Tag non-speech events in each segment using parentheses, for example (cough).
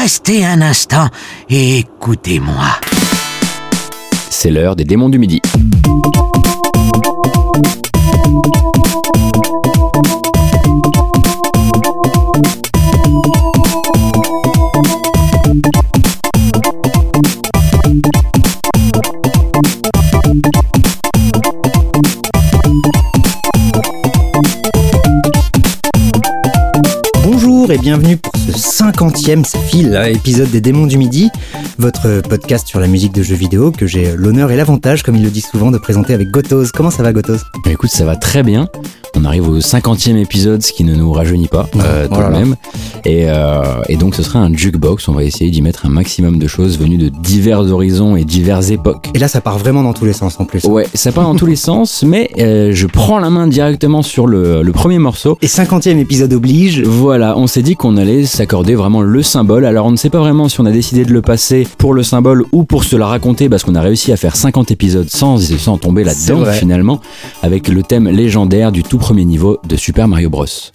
Restez un instant et écoutez-moi. C'est l'heure des démons du midi. Bonjour et bienvenue pour ce cinquantième, ça file, hein, épisode des Démons du Midi, votre podcast sur la musique de jeux vidéo que j'ai l'honneur et l'avantage, comme il le dit souvent, de présenter avec Gotos. Comment ça va Gotos Écoute, ça va très bien. On arrive au cinquantième épisode, ce qui ne nous rajeunit pas euh, tout Oh là de même. Et, euh, et donc ce sera un jukebox. On va essayer d'y mettre un maximum de choses venues de divers horizons et diverses époques. Et là ça part vraiment dans tous les sens en plus. Ouais, ça part dans tous les sens, mais euh, je prends la main directement sur le, le premier morceau. Et cinquantième épisode oblige, Voilà, on s'est dit qu'on allait s'accorder vraiment le symbole. Alors on ne sait pas vraiment si on a décidé de le passer pour le symbole ou pour se la raconter parce qu'on a réussi à faire 50 épisodes sans, sans tomber là-dedans finalement, avec le thème légendaire du tout premier niveau de Super Mario Bros.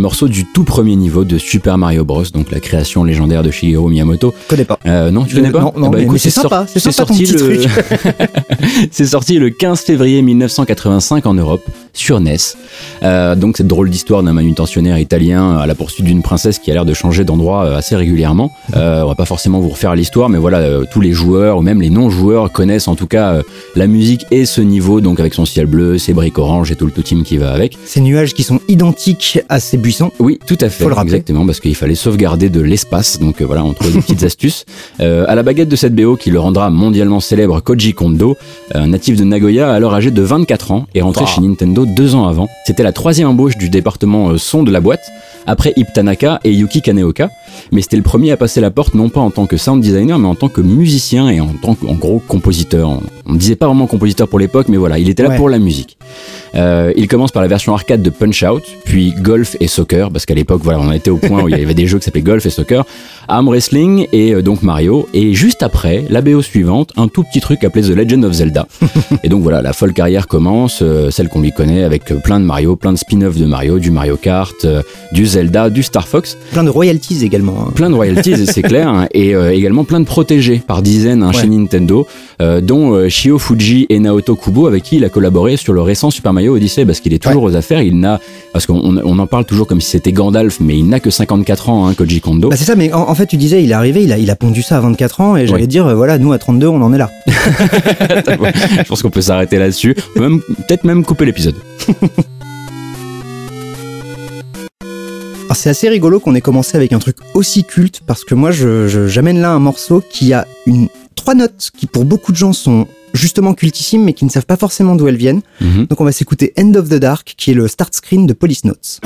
Morceau du tout premier niveau de Super Mario Bros, donc la création légendaire de Shigeru Miyamoto. je connais pas. Euh, non, tu connais pas non, non, Eh ben, mais- c'est sympa, c'est sympa ton sorti petit le... truc. (laughs) c'est sorti le 15 février 1985 en Europe sur NES. Euh, donc cette drôle d'histoire d'un manutentionnaire italien à la poursuite d'une princesse qui a l'air de changer d'endroit euh, assez régulièrement. Euh, on va pas forcément vous refaire l'histoire, mais voilà, euh, tous les joueurs ou même les non-joueurs connaissent en tout cas la musique et ce niveau, donc avec son ciel bleu, ses briques oranges et tout le tout team qui va avec. Ces nuages qui sont identiques à ces buissons. Oui, tout à fait. Faut le rappeler. Exactement, parce qu'il fallait sauvegarder de l'espace. Donc voilà, on trouve des petites (laughs) astuces. À la baguette de cette BO qui le rendra mondialement célèbre, Koji Kondo, natif de Nagoya, alors âgé de 24 ans, est rentré Wow. chez Nintendo deux ans avant. C'était la troisième embauche du département euh, son de la boîte, après Ip Tanaka et Yuki Kaneoka. Mais c'était le premier à passer la porte, non pas en tant que sound designer, mais en tant que musicien et en tant qu'en gros compositeur. On, on disait pas vraiment compositeur pour l'époque, mais voilà, il était là Ouais. pour la musique. Euh, il commence par la version arcade de Punch Out, puis Golf et Soccer, parce qu'à l'époque, voilà, on était au point où il y avait des jeux qui s'appelaient Golf et Soccer, Arm Wrestling et euh, donc Mario. Et juste après, la BO suivante, un tout petit truc appelé The Legend of Zelda. (laughs) et donc voilà, la folle carrière commence, euh, celle qu'on lui connaît, avec plein de Mario, plein de spin-off de Mario, du Mario Kart, du Zelda, du Star Fox, Plein de royalties également. hein. plein de royalties, c'est clair, hein, et également plein de protégés par dizaines hein, Ouais. chez Nintendo, dont Shio Fuji et Naoto Kubo, avec qui il a collaboré sur le récent Super Mario Odyssey, parce qu'il est toujours aux affaires. Il n'a, parce qu'on on- en parle toujours comme si c'était Gandalf, mais il n'a que 54 ans, hein, Koji Kondo. Bah c'est ça, mais en, en fait tu disais, il est arrivé, il a, il a pondu ça à 24 ans, et j'allais Ouais. dire, euh, voilà, nous à 32, on en est là. (laughs) Je pense qu'on peut s'arrêter là-dessus, peut-être même couper l'épisode. (laughs) C'est assez rigolo qu'on ait commencé avec un truc aussi culte parce que moi je- je- j'amène là un morceau qui a une trois notes qui pour beaucoup de gens sont justement cultissimes mais qui ne savent pas forcément d'où elles viennent. Mhm. Donc on va s'écouter End of the Dark qui est le start screen de Police Notes.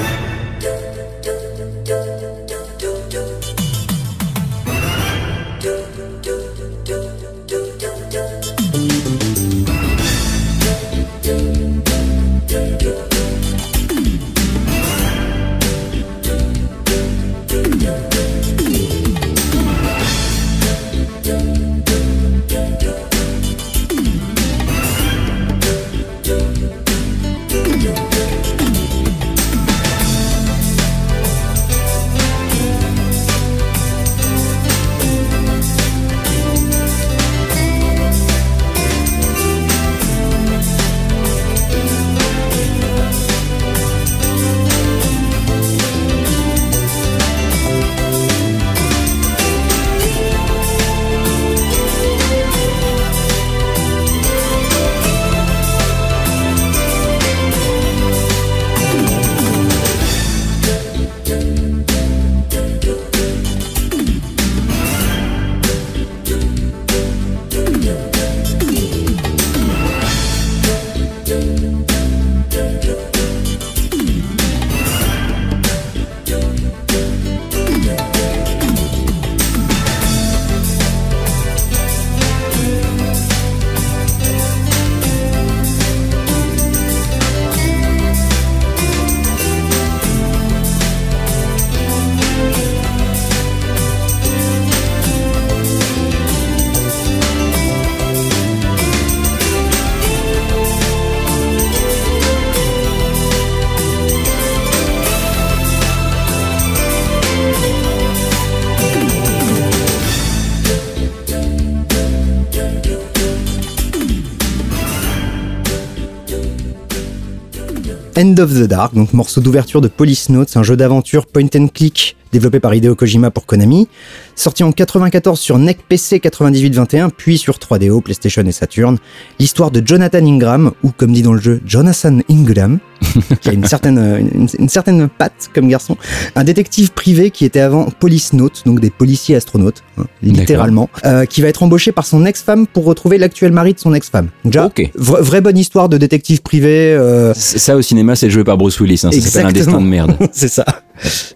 End of the Dark, donc morceau d'ouverture de Police Notes, un jeu d'aventure point and click développé par Hideo Kojima pour Konami, sorti en 94 sur NEC PC 9821, puis sur 3DO, PlayStation et Saturn. L'histoire de Jonathan Ingram, ou comme dit dans le jeu, Jonathan Ingram, (laughs) qui a une certaine, une, une, certaine patte comme garçon, un détective privé qui était avant Police Note, donc des policiers astronautes, hein, littéralement, euh, qui va être embauché par son ex-femme pour retrouver l'actuel mari de son ex-femme. Déjà, Ok. vra- vraie bonne histoire de détective privé. euh, Ça au cinéma, c'est joué par Bruce Willis. Hein, ça s'appelle un destin de merde. (laughs) c'est ça.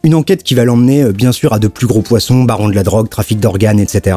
Une enquête qui va l'emmener euh, bien sûr à de plus gros poissons, baron de la drogue, trafic d'organes, etc.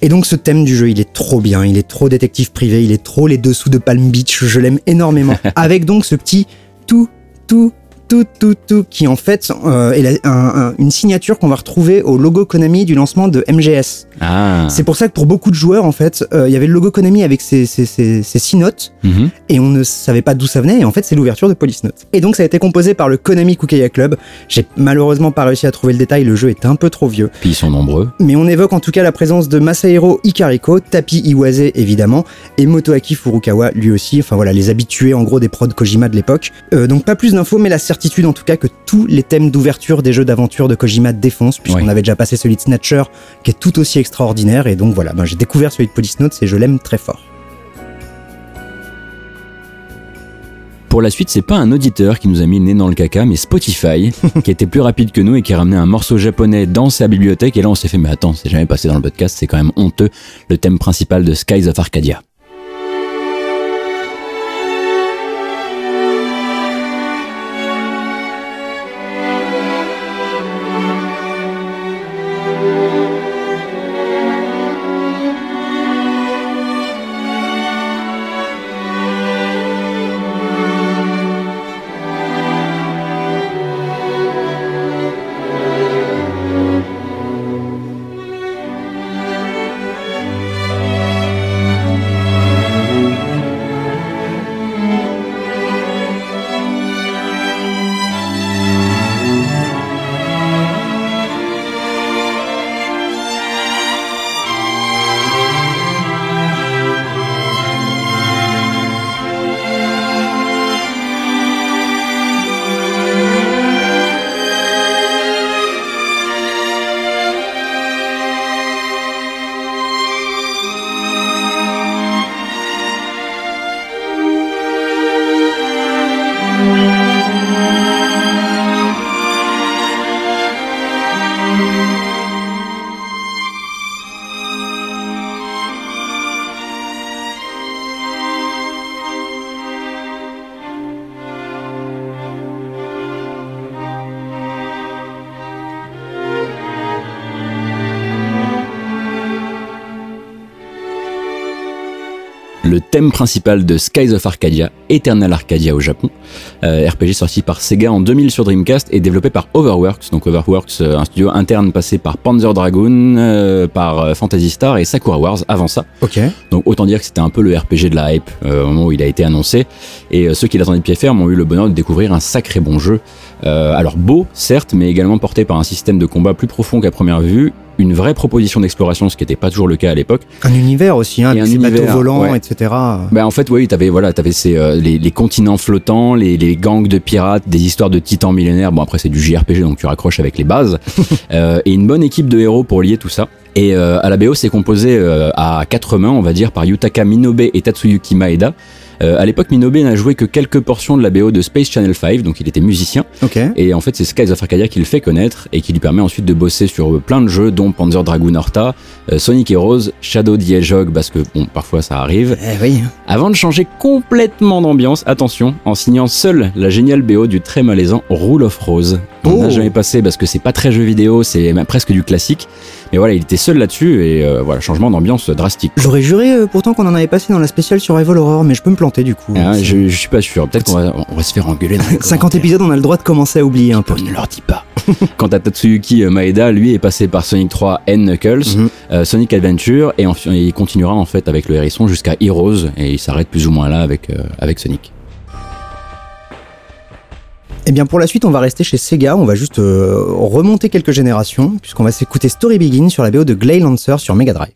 Et donc ce thème du jeu, il est trop bien, il est trop détective privé, il est trop les dessous de Palm Beach, je l'aime énormément. (laughs) Avec donc ce petit tout, tout, tout, tout, tout, qui en fait euh, est la- un- un- une signature qu'on va retrouver au logo Konami du lancement de MGS. Ah. C'est pour ça que pour beaucoup de joueurs, en fait, euh, il y avait le logo Konami avec ses, ses, ses, ses six notes, Mhm. et on ne savait pas d'où ça venait, et en fait c'est l'ouverture de Police Note. Et donc ça a été composé par le Konami Kukeya Club. J'ai malheureusement pas réussi à trouver le détail, le jeu est un peu trop vieux. Puis ils sont nombreux. Mais on évoque en tout cas la présence de Masahiro Ikariko, Tapi Iwase évidemment, et Motoaki Furukawa lui aussi, enfin voilà, les habitués en gros des prods Kojima de l'époque. Euh, donc pas plus d'infos, mais la certitude en tout cas que tous les thèmes d'ouverture des jeux d'aventure de Kojima défoncent, puisqu'on avait déjà passé celui de Snatcher, qui est tout aussi extraordinaire, et donc voilà, ben, j'ai découvert celui de Police Notes et je l'aime très fort. Pour la suite, c'est pas un auditeur qui nous a mis le nez dans le caca, mais Spotify, (laughs) qui était plus rapide que nous et qui a ramené un morceau japonais dans sa bibliothèque. Et là, on s'est fait, mais attends, c'est jamais passé dans le podcast, c'est quand même honteux. Le thème principal de Skies of Arcadia. Thème principal de Skies of Arcadia, Eternal Arcadia au Japon, euh, RPG sorti par Sega en 2000 sur Dreamcast et développé par Overworks. Donc Overworks, euh, un studio interne passé par Panzer Dragoon, euh, par Phantasy Star et Sakura Wars avant ça. Ok. Donc autant dire que c'était un peu le RPG de la hype au moment où il a été annoncé. Et ceux qui l'attendaient de pied ferme ont eu le bonheur de découvrir un sacré bon jeu. Alors beau, certes, mais également porté par un système de combat plus profond qu'à première vue, une vraie proposition d'exploration, ce qui n'était pas toujours le cas à l'époque. Un univers aussi, hein, Et un ses bateaux univers, volants, ouais. etc. Bah en fait oui, t'avais voilà, t'avais ces euh, les, les continents flottants, les, les gangs de pirates, des histoires de titans millénaires. Bon après c'est du JRPG donc tu raccroches avec les bases (laughs) Euh, et une bonne équipe de héros pour lier tout ça. Et euh, à la BO c'est composé euh, à quatre mains on va dire par Yutaka Minobe et Tatsuyuki Maeda. Euh, à l'époque Minobe n'a joué que quelques portions de la BO de Space Channel 5 donc il était musicien. Et en fait, c'est Skies of Arcadia qui le fait connaître et qui lui permet ensuite de bosser sur plein de jeux, dont Panzer Dragoon Horta, euh, Sonic Heroes, Shadow the Hedgehog, parce que bon, parfois ça arrive. Eh oui. Avant de changer complètement d'ambiance, attention, en signant seul la géniale BO du très malaisant Rule of Rose. On n'a Oh. jamais passé parce que c'est pas très jeu vidéo, c'est presque du classique. Mais voilà, il était seul là-dessus et euh, voilà, changement d'ambiance drastique. J'aurais juré euh, pourtant qu'on en avait passé dans la spéciale Survival Horror, mais je peux me planter du coup. Ah, je, je suis pas sûr. Peut-être qu'on va, on va se faire engueuler. Dans les (laughs) 50 commentaires. épisodes, on a le droit de commencer à oublier un peu. On ne leur dit pas. (laughs) Quant à Tatsuyuki Maeda, lui est passé par Sonic 3 and Knuckles, Mhm. euh, Sonic Adventure, et, en- et il continuera en fait avec le hérisson jusqu'à Heroes, et il s'arrête plus ou moins là avec, euh, avec Sonic. Eh bien pour la suite, on va rester chez Sega, on va juste euh, remonter quelques générations, puisqu'on va s'écouter Story Begin sur la BO de Glay Lancer sur Mega Drive.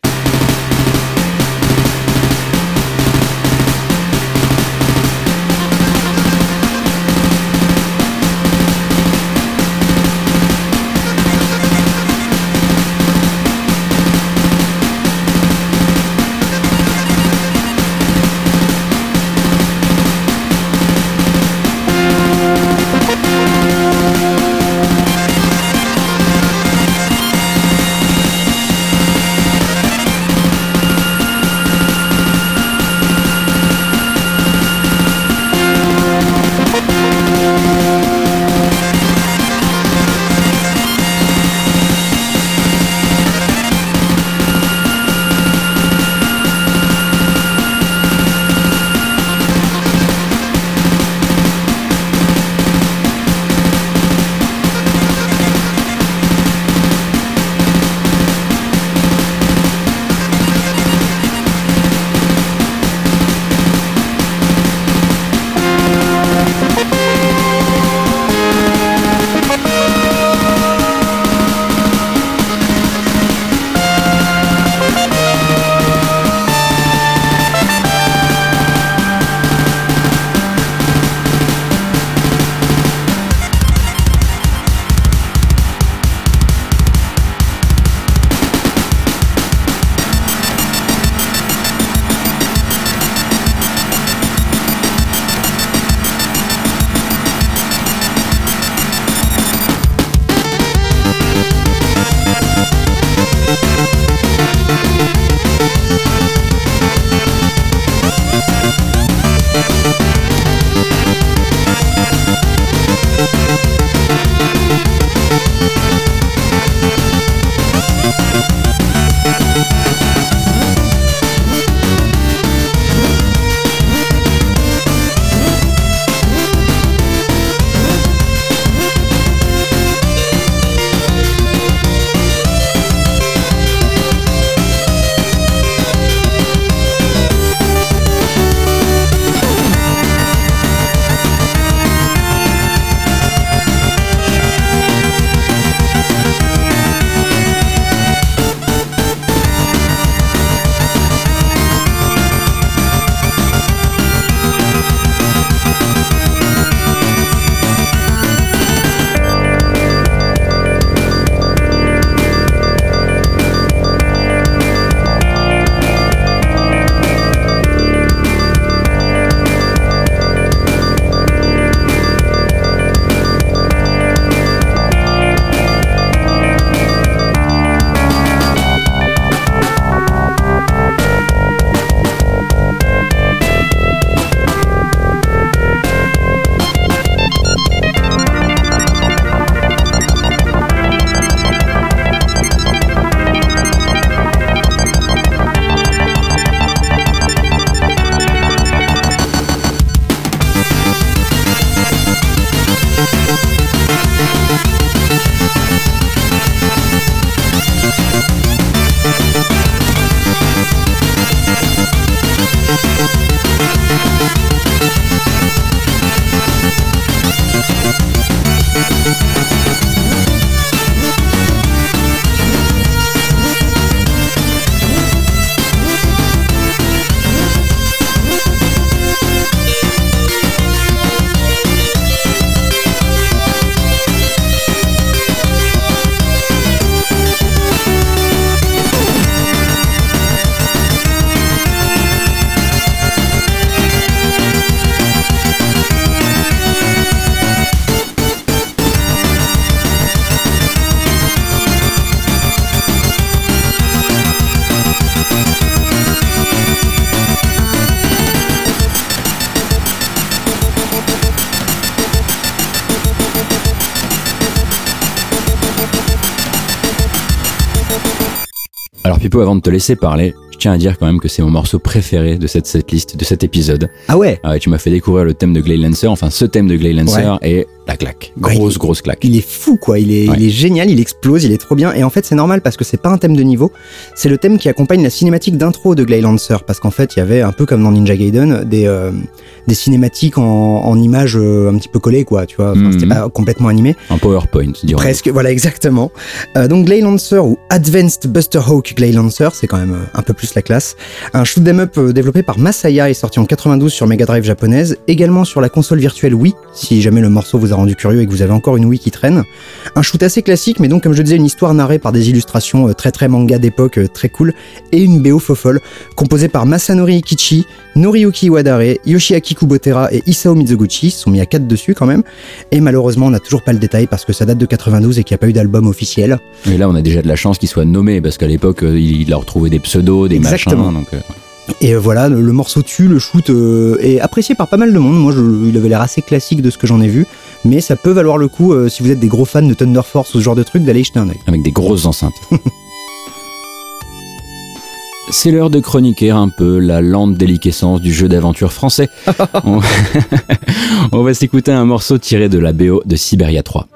Avant de te laisser parler, je tiens à dire quand même que c'est mon morceau préféré de cette setlist, de cet épisode. Ah ouais Ah ouais, tu m'as fait découvrir le thème de Glade Lancer, enfin ce thème de Glade Lancer et la claque. Grosse, grosse claque. Il est fou quoi, il est, Ouais. il est génial, il explose, il est trop bien. Et en fait c'est normal parce que c'est pas un thème de niveau, c'est le thème qui accompagne la cinématique d'intro de Glade Lancer. Parce qu'en fait il y avait un peu comme dans Ninja Gaiden des, euh, des cinématiques en, en images euh, un petit peu collées quoi, tu vois. Enfin, Mhm. C'était pas complètement animé. Un PowerPoint, dirons Presque, voilà, exactement. Euh, donc Glade Lancer ou Advanced Buster Hawk Glade Lancer, c'est quand même euh, un peu plus la classe. Un shoot 'em up développé par Masaya est sorti en 92 sur Mega Drive japonaise, également sur la console virtuelle Wii, si jamais le morceau vous a rendu curieux et que vous avez encore une Wii qui traîne. Un shoot assez classique, mais donc comme je disais, une histoire narrée par des illustrations très très manga d'époque, très cool, et une BO fofolle, composée par Masanori Ikichi, Noriyuki Iwadare, Yoshiaki Kubotera et Isao Mizoguchi, ils sont mis à 4 dessus quand même, et malheureusement on n'a toujours pas le détail parce que ça date de 92 et qu'il n'y a pas eu d'album officiel. Et là, on a déjà de la chance qu'il soit nommé, parce qu'à l'époque, euh, il, a retrouvé des pseudos, des Exactement. machins. Donc, euh, Et euh, voilà, le, le morceau tue, le shoot euh, est apprécié par pas mal de monde. Moi, je- il avait l'air assez classique de ce que j'en ai vu, mais ça peut valoir le coup euh, si vous êtes des gros fans de Thunder Force ou ce genre de truc d'aller jeter un œil. avec des grosses enceintes. (laughs) C'est l'heure de chroniquer un peu la lente déliquescence du jeu d'aventure français. (laughs) on... (laughs) on va s'écouter un morceau tiré de la BO de Siberia 3.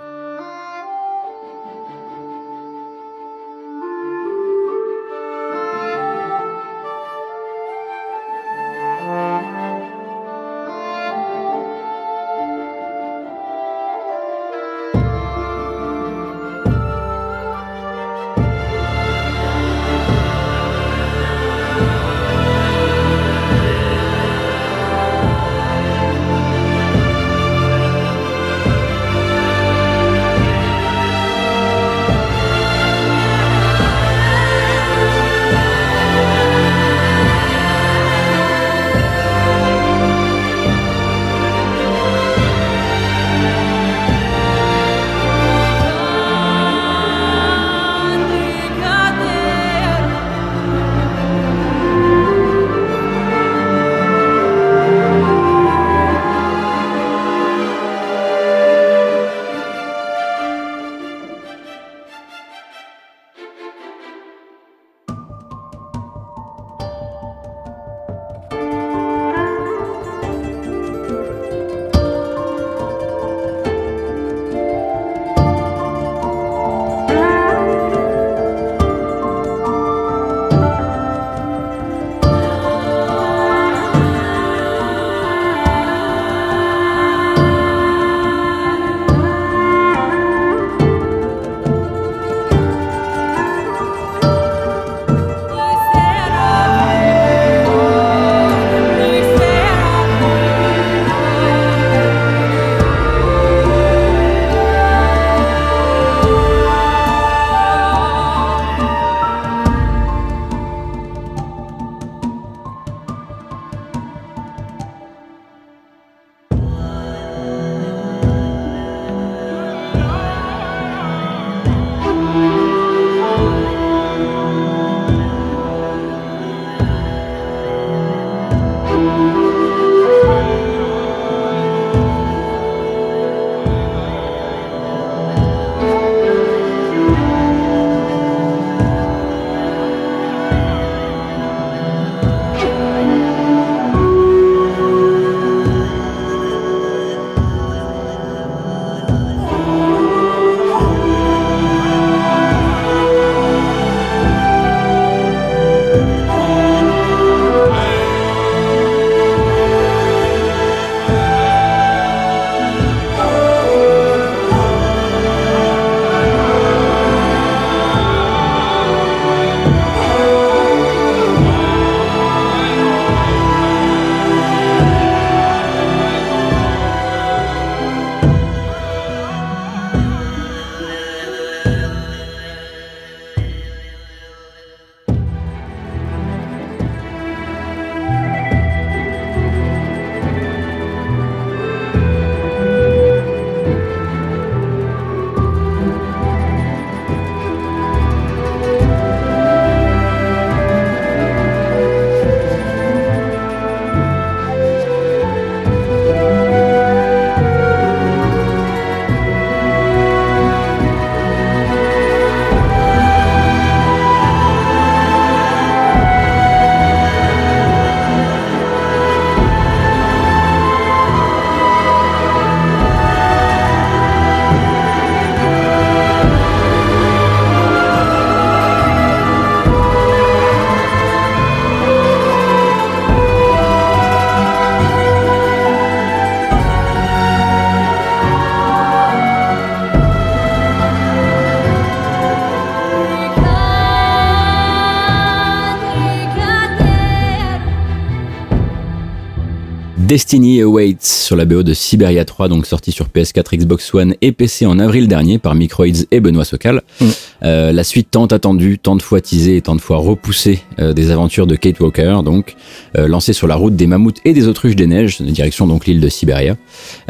Destiny Awaits sur la BO de Siberia 3, donc sorti sur PS4, Xbox One et PC en avril dernier par Microids et Benoît Socal. Mm. Euh, la suite tant attendue, tant de fois teasée et tant de fois repoussée euh, des aventures de Kate Walker, donc euh, lancée sur la route des mammouths et des autruches des neiges, direction donc l'île de Siberia.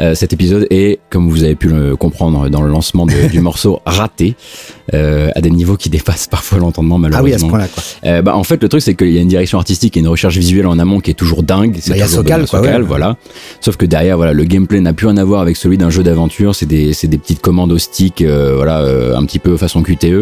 Euh, cet épisode est, comme vous avez pu le comprendre dans le lancement de- du (laughs) morceau, raté à des niveaux qui dépassent parfois l'entendement Ah oui, à ce malheureusement. point-là, quoi. Bah, en fait, le truc, c'est qu'il y a une direction artistique et une recherche visuelle en amont qui est toujours dingue. C'est Bah, il y a toujours Sokal, quoi, Sokal, ouais. voilà. Sauf que derrière, voilà, le gameplay n'a plus rien à voir avec celui d'un jeu d'aventure. C'est des, c'est des petites commandes au stick, voilà, un petit peu façon QTE.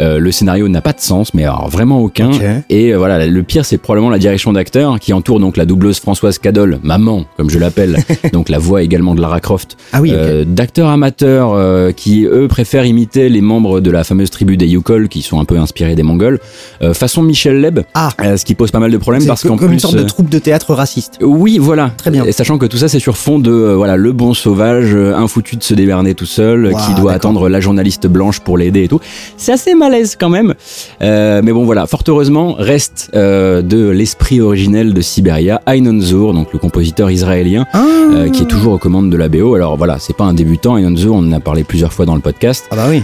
Euh, le scénario n'a pas de sens, mais alors vraiment aucun. Et euh, voilà, le pire, c'est probablement la direction d'acteur qui entoure donc la doubleuse Françoise Cadol, maman, comme je l'appelle, (laughs) donc la voix également de Lara Croft, Ah oui, euh, d'acteurs amateurs qui eux préfèrent imiter les membres de la fameuse tribu des Yukol qui sont un peu inspirés des Mongols façon Michel Leb Ah. ce qui pose pas mal de problèmes parce qu'en comme plus une sorte de troupe de théâtre raciste. oui, voilà. Très bien. Et sachant que tout ça, c'est sur fond de voilà le bon sauvage, euh, infoutu de se déberner tout seul, qui doit attendre la journaliste blanche pour l'aider et tout. C'est assez malaise quand même. Euh, mais bon, voilà. Fort heureusement, reste euh, de l'esprit originel de Siberia, Ainon Zur, donc le compositeur israélien, Ah, euh, qui est toujours aux commandes de la BO. Alors voilà, c'est pas un débutant. Ainon Zur, on en a parlé plusieurs fois dans le podcast. ah bah oui.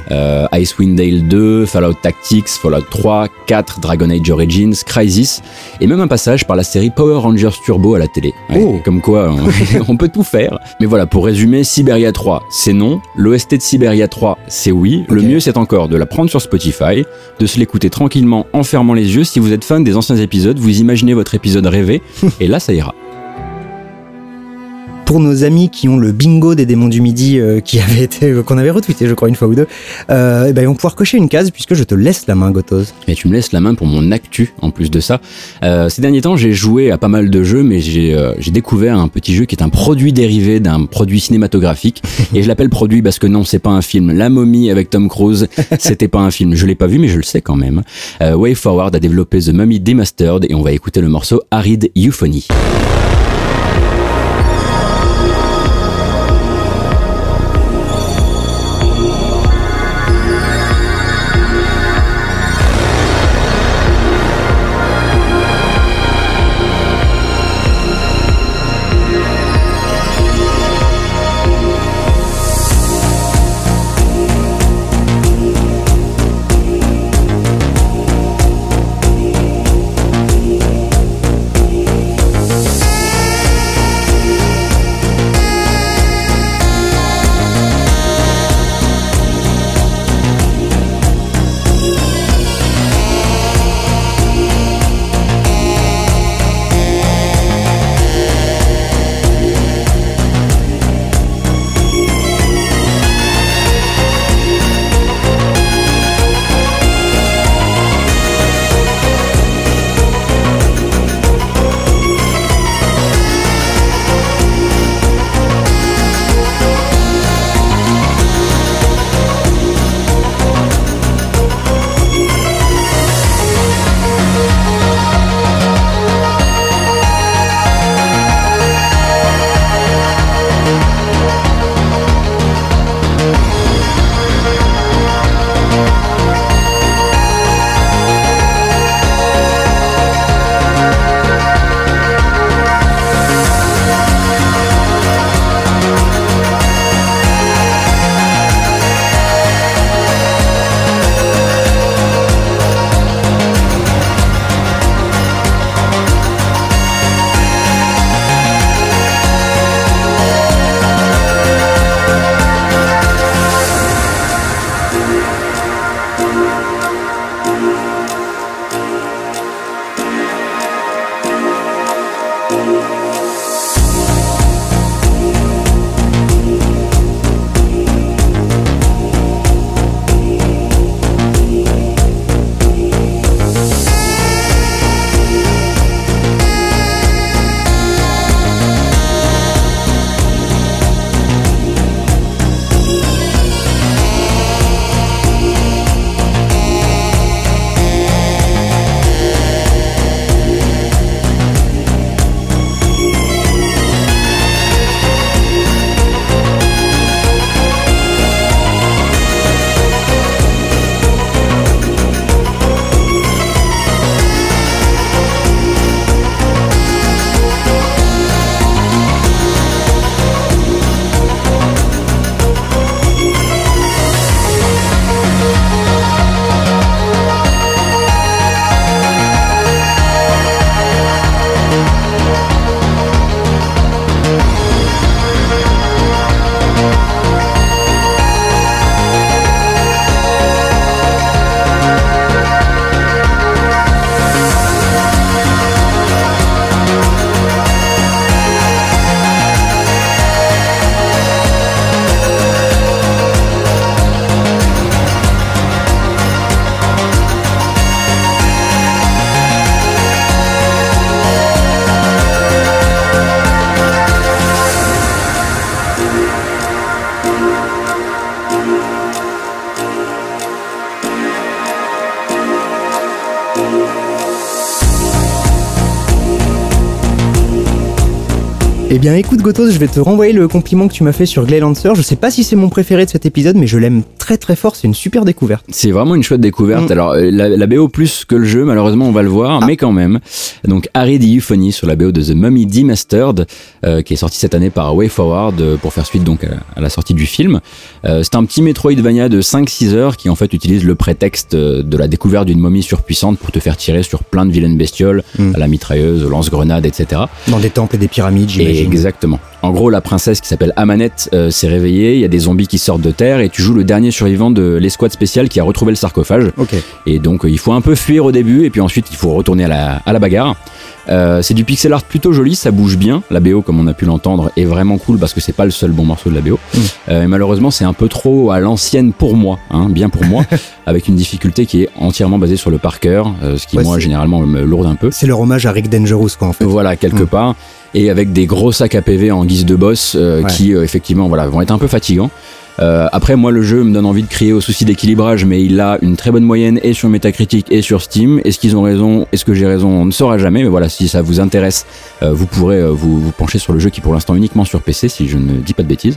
Icewind Dale 2, Fallout Tactics, Fallout 3, 4, Dragon Age Origins, Crysis, et même un passage par la série Power Rangers Turbo à la télé. Ouais, Oh. Comme quoi, on, (laughs) on peut tout faire. Mais voilà, pour résumer, Siberia 3, c'est non. L'OST de Siberia 3, c'est oui. Le mieux, c'est encore de la prendre sur Spotify, de se l'écouter tranquillement en fermant les yeux. Si vous êtes fan des anciens épisodes, vous imaginez votre épisode rêvé, et là, ça ira. Pour nos amis qui ont le bingo des démons du midi euh, qui avait été euh, qu'on avait retweeté, je crois une fois ou deux, euh, eh ben, ils vont pouvoir cocher une case puisque je te laisse la main, Gotos. Et tu me laisses la main pour mon actu en plus de ça. Ces derniers temps, j'ai joué à pas mal de jeux, mais j'ai découvert un petit jeu qui est un produit dérivé d'un produit cinématographique. (laughs) et je l'appelle produit parce que non, c'est pas un film. La momie avec Tom Cruise, (laughs) c'était pas un film. Je l'ai pas vu, mais je le sais quand même. Way Forward a développé The Mummy Demastered et on va écouter le morceau Arid Euphony. Eh bien écoute Gotos, je vais te renvoyer le compliment que tu m'as fait sur Glay Lancer. Je sais pas si c'est mon préféré de cet épisode, mais je l'aime très très fort, c'est une super découverte. C'est vraiment une chouette découverte. Mm. Alors, euh, la, la BO plus que le jeu, malheureusement, on va le voir, Ah. mais quand même. Donc, Harry the Euphony sur la BO de The Mummy Demastered, euh, qui est sorti cette année par Way Forward euh, pour faire suite donc à, à la sortie du film. Euh, c'est un petit Metroidvania de 5-6 heures qui en fait utilise le prétexte de la découverte d'une momie surpuissante pour te faire tirer sur plein de vilaines bestioles, Mm. à la mitrailleuse, au lance-grenade, etc. Dans des temples et des pyramides, j'imagine. exactement. En gros, la princesse qui s'appelle Amanette euh, s'est réveillée, il y a des zombies qui sortent de terre et tu joues le dernier survivant de l'escouade spéciale qui a retrouvé le sarcophage. Et donc euh, il faut un peu fuir au début et puis ensuite il faut retourner à la, à la bagarre. Euh, c'est du pixel art plutôt joli, ça bouge bien. La BO, comme on a pu l'entendre, est vraiment cool parce que c'est pas le seul bon morceau de la BO. Mm. Et malheureusement, c'est un peu trop à l'ancienne pour moi, hein, bien pour moi, (laughs) avec une difficulté qui est entièrement basée sur le par cœur, ce qui Ouais, moi généralement me lourde un peu. C'est leur hommage à Rick Dangerous quoi en fait. Voilà, quelque Mm. part. Et avec des gros sacs à PV en guise de boss euh, Ouais. qui, euh, effectivement, voilà, vont être un peu fatigants. Euh, après, moi, le jeu me donne envie de crier au souci d'équilibrage, mais il a une très bonne moyenne et sur Metacritic et sur Steam. Est-ce qu'ils ont raison? Est-ce que j'ai raison? On ne saura jamais. Mais voilà, si ça vous intéresse, euh, vous pourrez euh, vous, vous pencher sur le jeu qui est pour l'instant uniquement sur PC, si je ne dis pas de bêtises.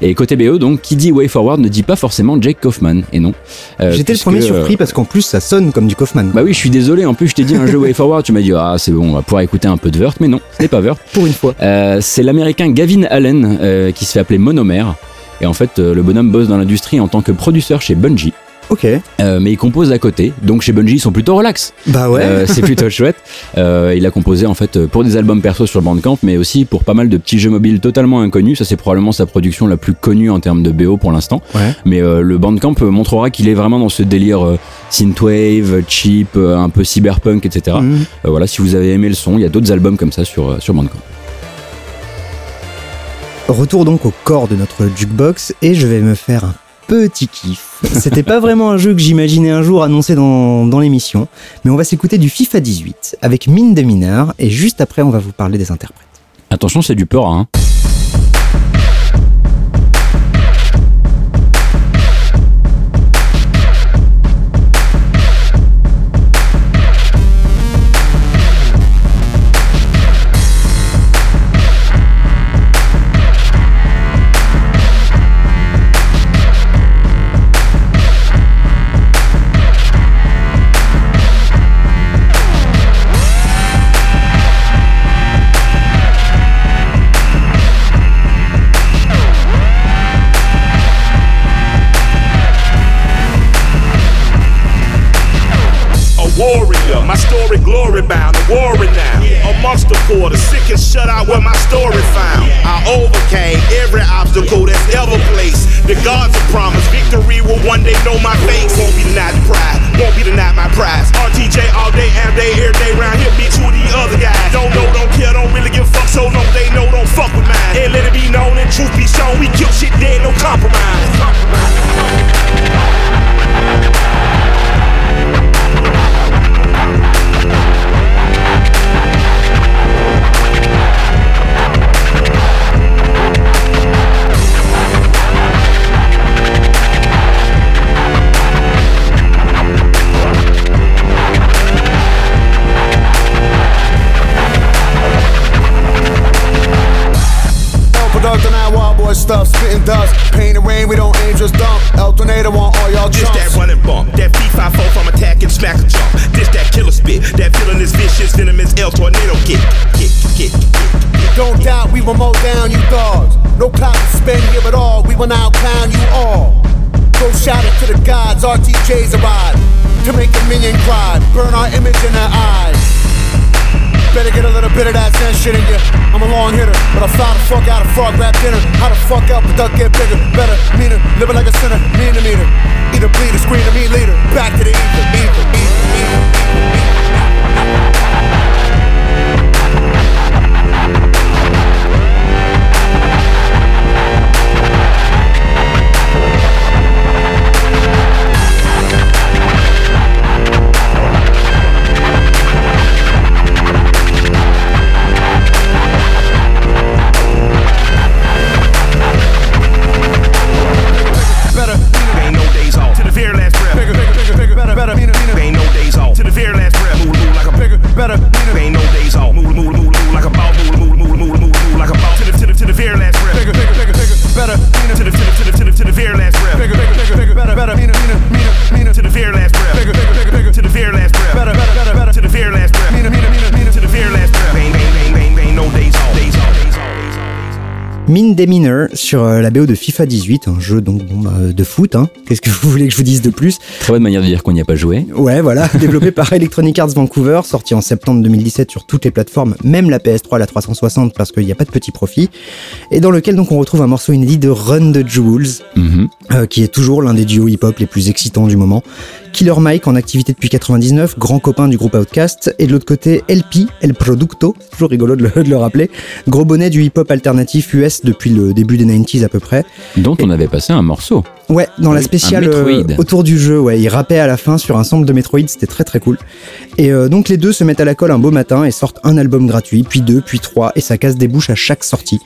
Et côté BO, donc, qui dit Way Forward ne dit pas forcément Jake Kaufman. Et non. J'étais le premier surpris parce qu'en plus ça sonne comme du Kaufman. Bah oui, je suis désolé. En plus, je t'ai dit un jeu Way Forward. Tu m'as dit, ah, c'est bon, on va pouvoir écouter un peu de Vert. Mais non, ce n'est pas Vert. Pour une fois. C'est l'américain Gavin Allen qui se fait appeler Monomère. Et en fait, euh, le bonhomme bosse dans l'industrie en tant que producteur chez Bungie. Ok. Euh, mais il compose à côté. Donc chez Bungie, ils sont plutôt relax. Bah ouais. Euh, c'est plutôt (laughs) chouette. Euh, il a composé en fait pour des albums perso sur Bandcamp, mais aussi pour pas mal de petits jeux mobiles totalement inconnus. Ça, c'est probablement sa production la plus connue en termes de BO pour l'instant. Ouais. Mais le Bandcamp montrera qu'il est vraiment dans ce délire synthwave, cheap, un peu cyberpunk, etc. Mhm. Voilà, si vous avez aimé le son, il y a d'autres albums comme ça sur, sur Bandcamp. Retour donc au corps de notre jukebox et je vais me faire un petit kiff. C'était pas vraiment un jeu que j'imaginais un jour annoncé dans, l'émission, mais on va s'écouter du FIFA 18 avec mine de mineur et juste après on va vous parler des interprètes. Attention, c'est du peur, hein. Fuck out of frog rap dinner. How the fuck out, but duck get bigger, better, meaner, living like a sinner, mean to meter. Either bleed or scream to me leader. Back to the ether, Demeanor sur euh, la BO de FIFA 18, un jeu donc bon, bah, de foot. Hein. Qu'est-ce que vous voulez que je vous dise de plus? Très bonne manière de dire qu'on n'y a pas joué. Ouais, voilà, (laughs) développé par Electronic Arts Vancouver, sorti en septembre 2017 sur toutes les plateformes, même la PS3, la 360, parce qu'il n'y a pas de petit profit, et dans lequel donc on retrouve un morceau inédit de Run the Jewels, Mhm. Euh, qui est toujours l'un des duos hip-hop les plus excitants du moment. Killer Mike en activité depuis 99, grand copain du groupe Outcast, et de l'autre côté LP, El Producto, (laughs) toujours rigolo de le, de le rappeler, gros bonnet du hip-hop alternatif US depuis le début des 90s à peu près. Dont on avait passé un morceau. Ouais, dans la spéciale euh, autour du jeu, ouais, il rappait à la fin sur un sample de Metroid, c'était très très cool. Et euh, donc les deux se mettent à la colle un beau matin et sortent un album gratuit, puis deux, puis trois, et ça casse des bouches à chaque sortie.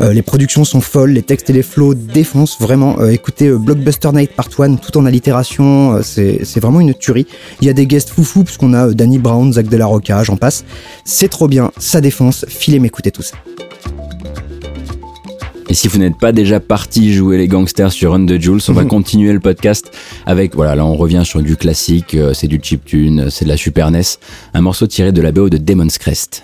Les productions sont folles, les textes et les flows défoncent vraiment. Écoutez Blockbuster Night Part 1 tout en allitération, euh, c'est vraiment une tuerie. Il y a des guests foufous parce qu'on a euh, Danny Brown, Zach de la Rocca, j'en passe. C'est trop bien, ça défonce. Filez m'écouter tout ça. Et si vous n'êtes pas déjà parti jouer les gangsters sur Run the Jules, on va continuer le podcast avec, voilà, là on revient sur du classique, euh, c'est du chiptune, c'est de la Super NES, un morceau tiré de la BO de Demon's Crest.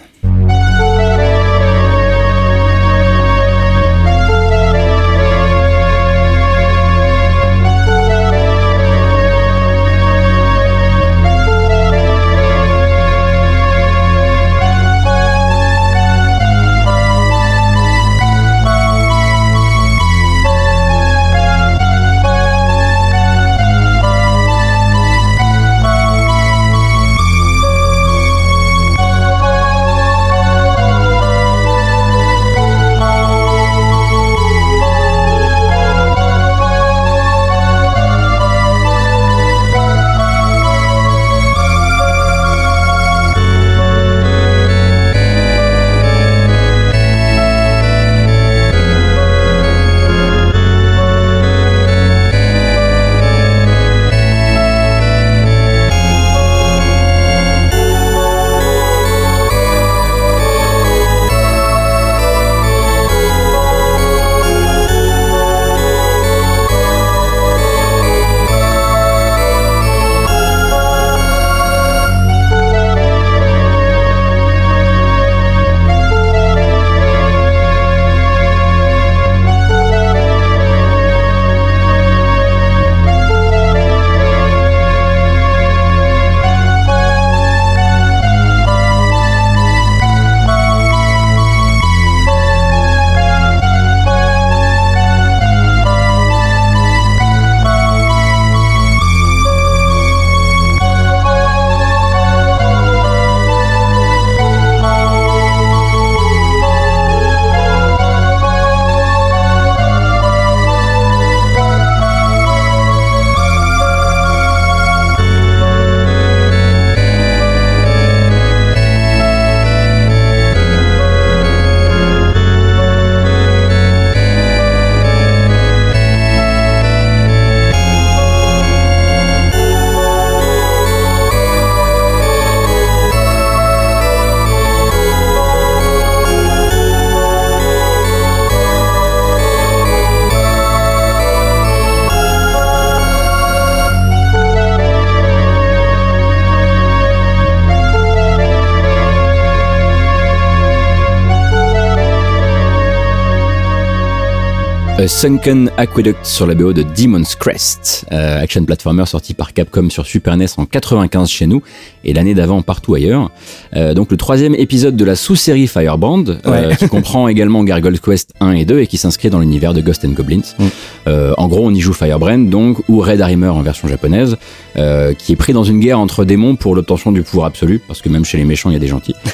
Sunken Aqueduct sur la BO de Demon's Crest, euh, action platformer sorti par Capcom sur Super NES en 95 chez nous et l'année d'avant partout ailleurs. Euh, donc le troisième épisode de la sous-série Firebrand, euh, Ouais. qui (laughs) comprend également Gargoyle's Quest 1 et 2 et qui s'inscrit dans l'univers de Ghost and Goblins. Mm. Euh, en gros, on y joue Firebrand donc ou Red Harrimer en version japonaise, euh, qui est pris dans une guerre entre démons pour l'obtention du pouvoir absolu, parce que même chez les méchants il y a des gentils. (laughs)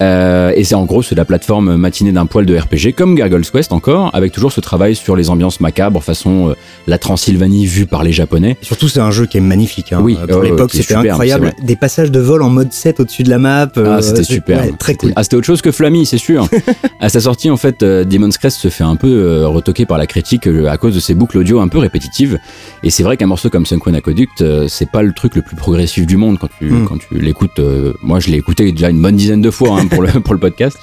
Euh, et c'est en gros c'est la plateforme matinée d'un poil de RPG comme Gargoyle's Quest encore, avec toujours ce travail sur les ambiances macabres façon euh, la Transylvanie vue par les Japonais. Et surtout, c'est un jeu qui est magnifique. Hein. Oui, pour l'époque, c'était incroyable. Des passages de vol en mode 7 au-dessus de la map. Euh, Ah, c'était super. ouais, très cool. Ah, c'était autre chose que Flammy, c'est sûr. (laughs) à sa sortie, en fait, euh, Demon's Crest se fait un peu euh, retoquer par la critique à cause de ses boucles audio un peu répétitives. Et c'est vrai qu'un morceau comme Sunken Aqueduct, c'est pas le truc le plus progressif du monde quand tu, Mm. quand tu l'écoutes. moi, je l'ai écouté déjà une bonne dizaine de fois hein, pour, le, (laughs) pour le podcast.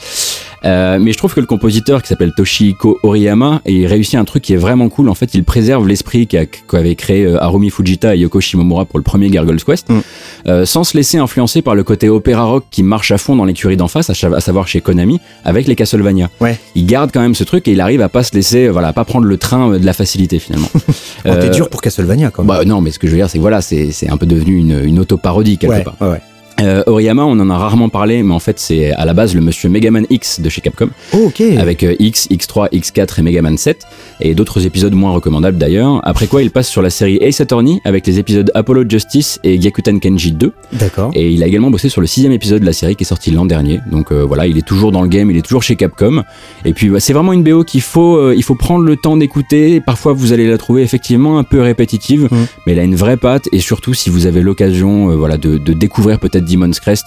Euh, mais je trouve que le compositeur qui s'appelle Toshihiko Oriyama, il réussit un truc qui est vraiment cool. En fait, il préserve l'esprit qu'a- qu'avaient créé euh, Harumi Fujita et Yoko Shimomura pour le premier Gargoyle's Quest, Mm. euh, sans se laisser influencer par le côté opéra rock qui marche à fond dans l'écurie d'en face, à, savoir chez Konami, avec les Castlevania. Ouais. Il garde quand même ce truc et il arrive à pas se laisser, euh, voilà, à pas prendre le train de la facilité finalement. (laughs) Oh, T'es dur pour Castlevania quand même. Bah non, mais ce que je veux dire, c'est voilà, c'est c'est un peu devenu une, une auto-parodie quelque ouais, part. ouais, ouais. Euh, Oriyama, on en a rarement parlé, mais en fait, c'est à la base le monsieur Megaman X de chez Capcom, Oh, ok. avec euh, X, X3, X4 et Megaman 7, et d'autres épisodes moins recommandables d'ailleurs. Après quoi, il passe sur la série Ace Attorney avec les épisodes Apollo Justice et Gyakuten Kenji 2, D'accord. et il a également bossé sur le sixième épisode de la série qui est sorti l'an dernier. Donc euh, voilà, il est toujours dans le game, il est toujours chez Capcom. Et puis bah, c'est vraiment une BO qu'il faut, euh, il faut prendre le temps d'écouter. Parfois vous allez la trouver effectivement un peu répétitive, Mm. mais elle a une vraie patte. Et surtout si vous avez l'occasion, voilà, de, de découvrir peut-être Demon's Crest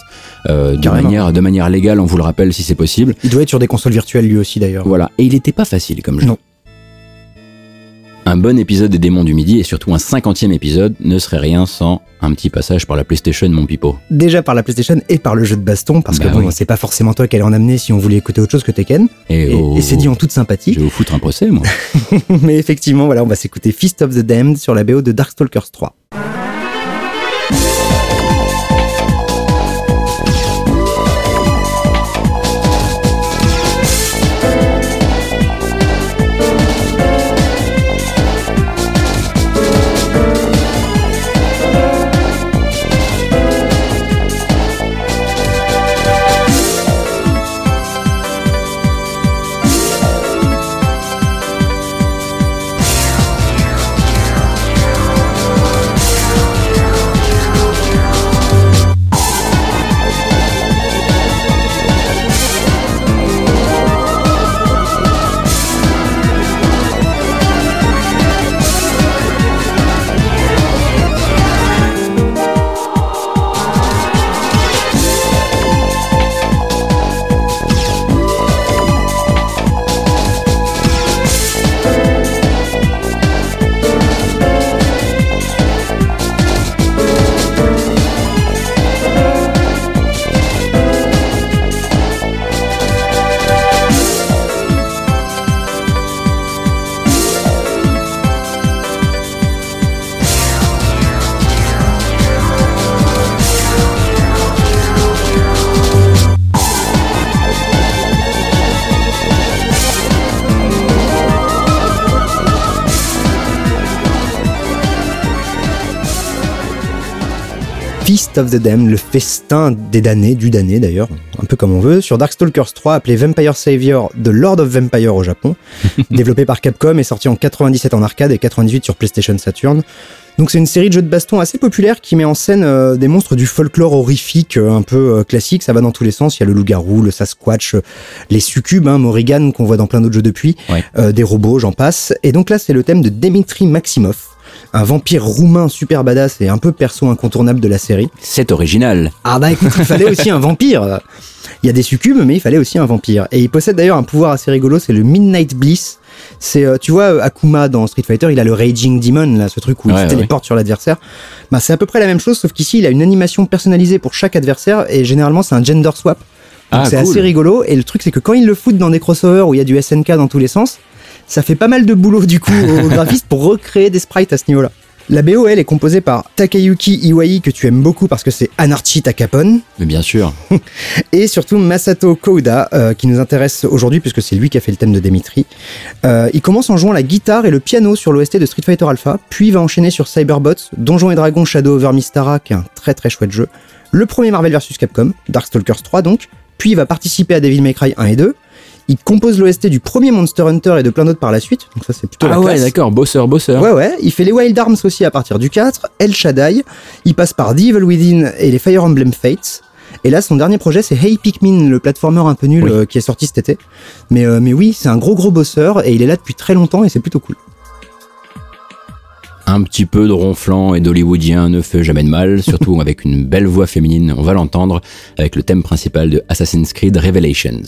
euh, de manière, de manière légale, on vous le rappelle si c'est possible. Il doit être sur des consoles virtuelles lui aussi d'ailleurs. Voilà. Et il était pas facile comme jeu. Non. Un bon épisode des Démons du Midi et surtout un cinquantième épisode ne serait rien sans un petit passage par la PlayStation, mon pipeau. Déjà par la PlayStation et par le jeu de baston, parce Bah que bon, oui. c'est pas forcément toi qui allais en amener si on voulait écouter autre chose que Tekken. Et, Et, oh, et c'est dit en toute sympathie. Je vais vous foutre un procès, moi. (laughs) Mais effectivement, voilà, on va s'écouter Fist of the Damned sur la BO de Darkstalkers 3. Feast of the Damned, le festin des damnés, du damné d'ailleurs, un peu comme on veut, sur Darkstalkers 3, appelé Vampire Savior de Lord of Vampire au Japon, (laughs) développé par Capcom et sorti en 97 en arcade et 98 sur PlayStation Saturn. Donc c'est une série de jeux de baston assez populaire qui met en scène euh, des monstres du folklore horrifique euh, un peu euh, classique, ça va dans tous les sens, il y a le loup-garou, le Sasquatch, les succubes, hein, Morrigan qu'on voit dans plein d'autres jeux depuis, Ouais. des robots, j'en passe. Et donc là c'est le thème de Dimitri Maximov, un vampire roumain super badass et un peu perso incontournable de la série. C'est original. Ah bah écoute, il fallait aussi un vampire. Il y a des succubes, mais il fallait aussi un vampire. Et il possède d'ailleurs un pouvoir assez rigolo, c'est le Midnight Bliss. C'est, euh, tu vois, euh, Akuma dans Street Fighter, il a le Raging Demon, là, ce truc où il se ouais. téléporte sur l'adversaire. Bah, c'est à peu près la même chose, sauf qu'ici, il a une animation personnalisée pour chaque adversaire, et généralement, c'est un gender swap. Donc Ah, c'est cool. assez rigolo. Et le truc, c'est que quand il le fout dans des crossovers où il y a du SNK dans tous les sens, ça fait pas mal de boulot, du coup, aux (laughs) graphistes pour recréer des sprites à ce niveau-là. La BO, elle, est composée par Takayuki Iwai, que tu aimes beaucoup parce que c'est Anarchy Takapon, Mais bien sûr. (laughs) et surtout Masato Kouda, euh, qui nous intéresse aujourd'hui puisque c'est lui qui a fait le thème de Dimitri. Euh, il commence en jouant la guitare et le piano sur l'OST de Street Fighter Alpha, puis va enchaîner sur Cyberbots, Donjons et Dragons Shadow over Mystara, qui est un très très chouette jeu, le premier Marvel vs Capcom, Darkstalkers 3 donc, puis il va participer à Devil May Cry 1 et 2. Il compose l'OST du premier Monster Hunter et de plein d'autres par la suite, donc ça c'est plutôt la Ah ouais, classe. d'accord, bosseur, bosseur. Ouais, ouais, il fait les Wild Arms aussi à partir du 4, El Shaddai, il passe par The Evil Within et les Fire Emblem Fates. Et là, son dernier projet, c'est Hey Pikmin, le platformer un peu nul Oui. euh, qui est sorti cet été. Mais, euh, mais oui, c'est un gros gros bosseur et il est là depuis très longtemps et c'est plutôt cool. Un petit peu de ronflant et d'hollywoodien ne fait jamais de mal, (laughs) surtout avec une belle voix féminine, on va l'entendre, avec le thème principal de Assassin's Creed Revelations.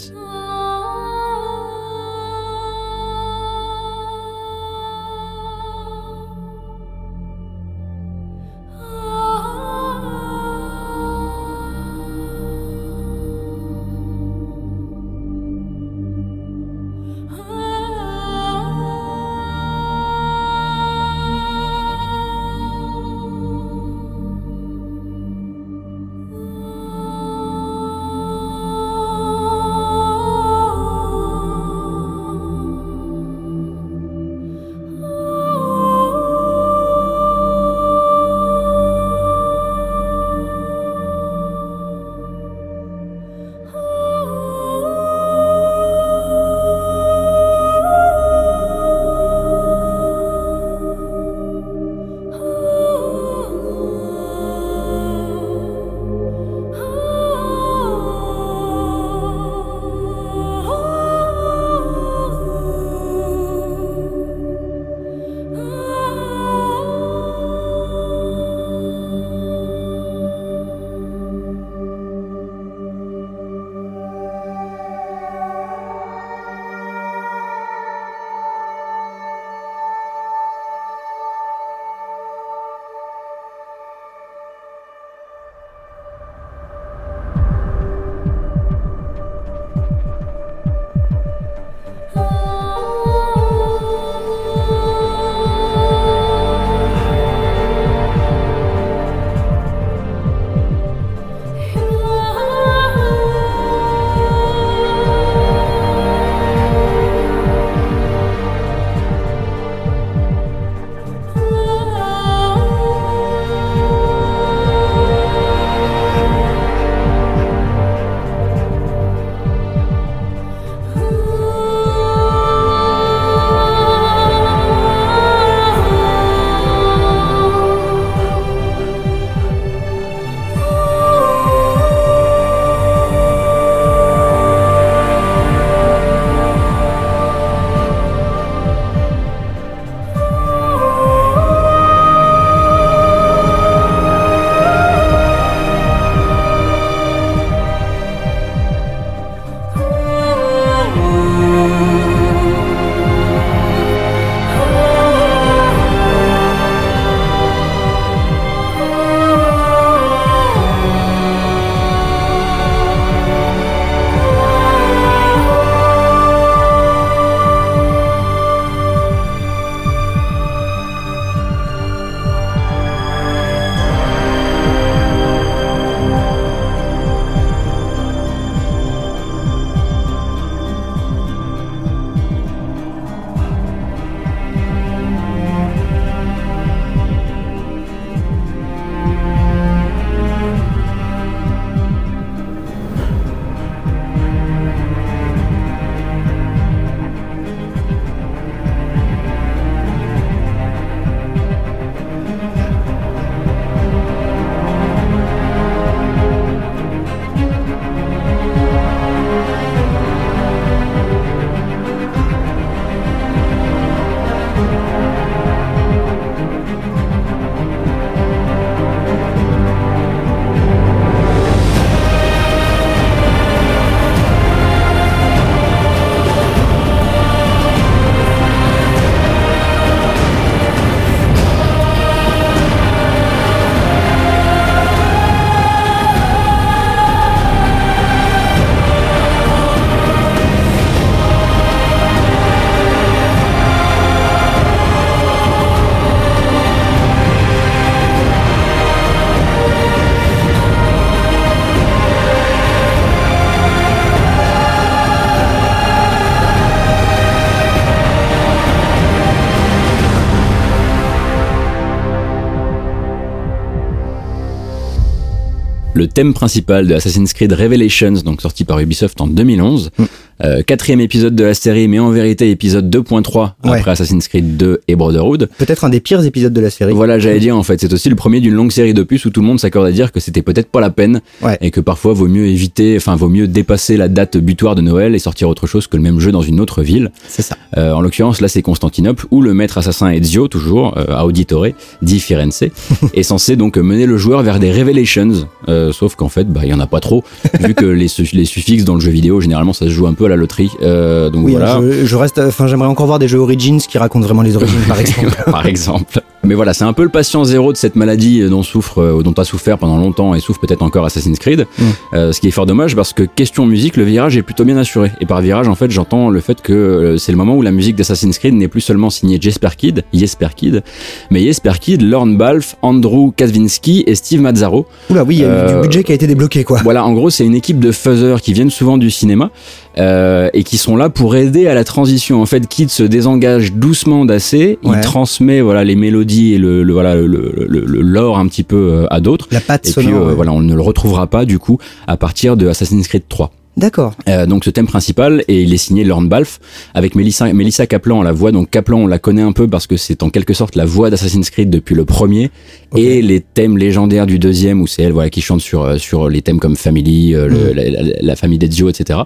Thème principal de Assassin's Creed Revelations, donc sorti par Ubisoft en 2011. Mm. Euh, quatrième épisode de la série, mais en vérité épisode 2.3 Ouais. après Assassin's Creed 2 et Brotherhood. Peut-être un des pires épisodes de la série. Voilà, j'allais dire en fait, c'est aussi le premier d'une longue série d'opus où tout le monde s'accorde à dire que c'était peut-être pas la peine Ouais. et que parfois vaut mieux éviter, enfin vaut mieux dépasser la date butoir de Noël et sortir autre chose que le même jeu dans une autre ville. C'est ça. Euh, en l'occurrence, là, c'est Constantinople où le maître assassin Ezio, toujours euh, à Auditore, di Firenze, (laughs) est censé donc mener le joueur vers des revelations. Euh, sauf qu'en fait, bah, il y en a pas trop, vu que (laughs) les, les suffixes dans le jeu vidéo, généralement, ça se joue un peu à la loterie. Euh, donc Oui, voilà. je, je reste. Enfin, j'aimerais encore voir des jeux Origins qui racontent vraiment les origines, par (laughs) exemple. par exemple. Mais voilà, c'est un peu le patient zéro de cette maladie euh, dont souffre, euh, dont a souffert pendant longtemps et souffre peut-être encore Assassin's Creed. Mm. Euh, ce qui est fort dommage parce que question musique, le virage est plutôt bien assuré. Et par virage, en fait, j'entends le fait que c'est le moment où la musique d'Assassin's Creed n'est plus seulement signée Jesper Kid, Jesper Kid, mais Jesper Kid, Lorne Balfe, Andrew Kaczynski et Steve Mazzaro. Oula, oui, il y a eu du budget qui a été débloqué, quoi. Voilà, en gros, c'est une équipe de fuzzers qui viennent souvent du cinéma euh, et qui sont là pour aider à la transition. En fait, Kid se désengage doucement d'AC, il transmet voilà les mélodies et le, le- voilà le, le, lore un petit peu euh, à d'autres. La patte Et puis sonore. euh, ouais. voilà, on ne le retrouvera pas du coup à partir de Assassin's Creed 3. D'accord. Euh, donc ce thème principal et il est signé Lorne Balfe avec Melissa, Melissa Kaplan à la voix. Donc Kaplan on la connaît un peu parce que c'est en quelque sorte la voix d'Assassin's Creed depuis le premier et les thèmes légendaires du deuxième où c'est elle voilà qui chante sur euh, sur les thèmes comme Family, euh, le- Mm. la, la- la famille d'Ezio, etc.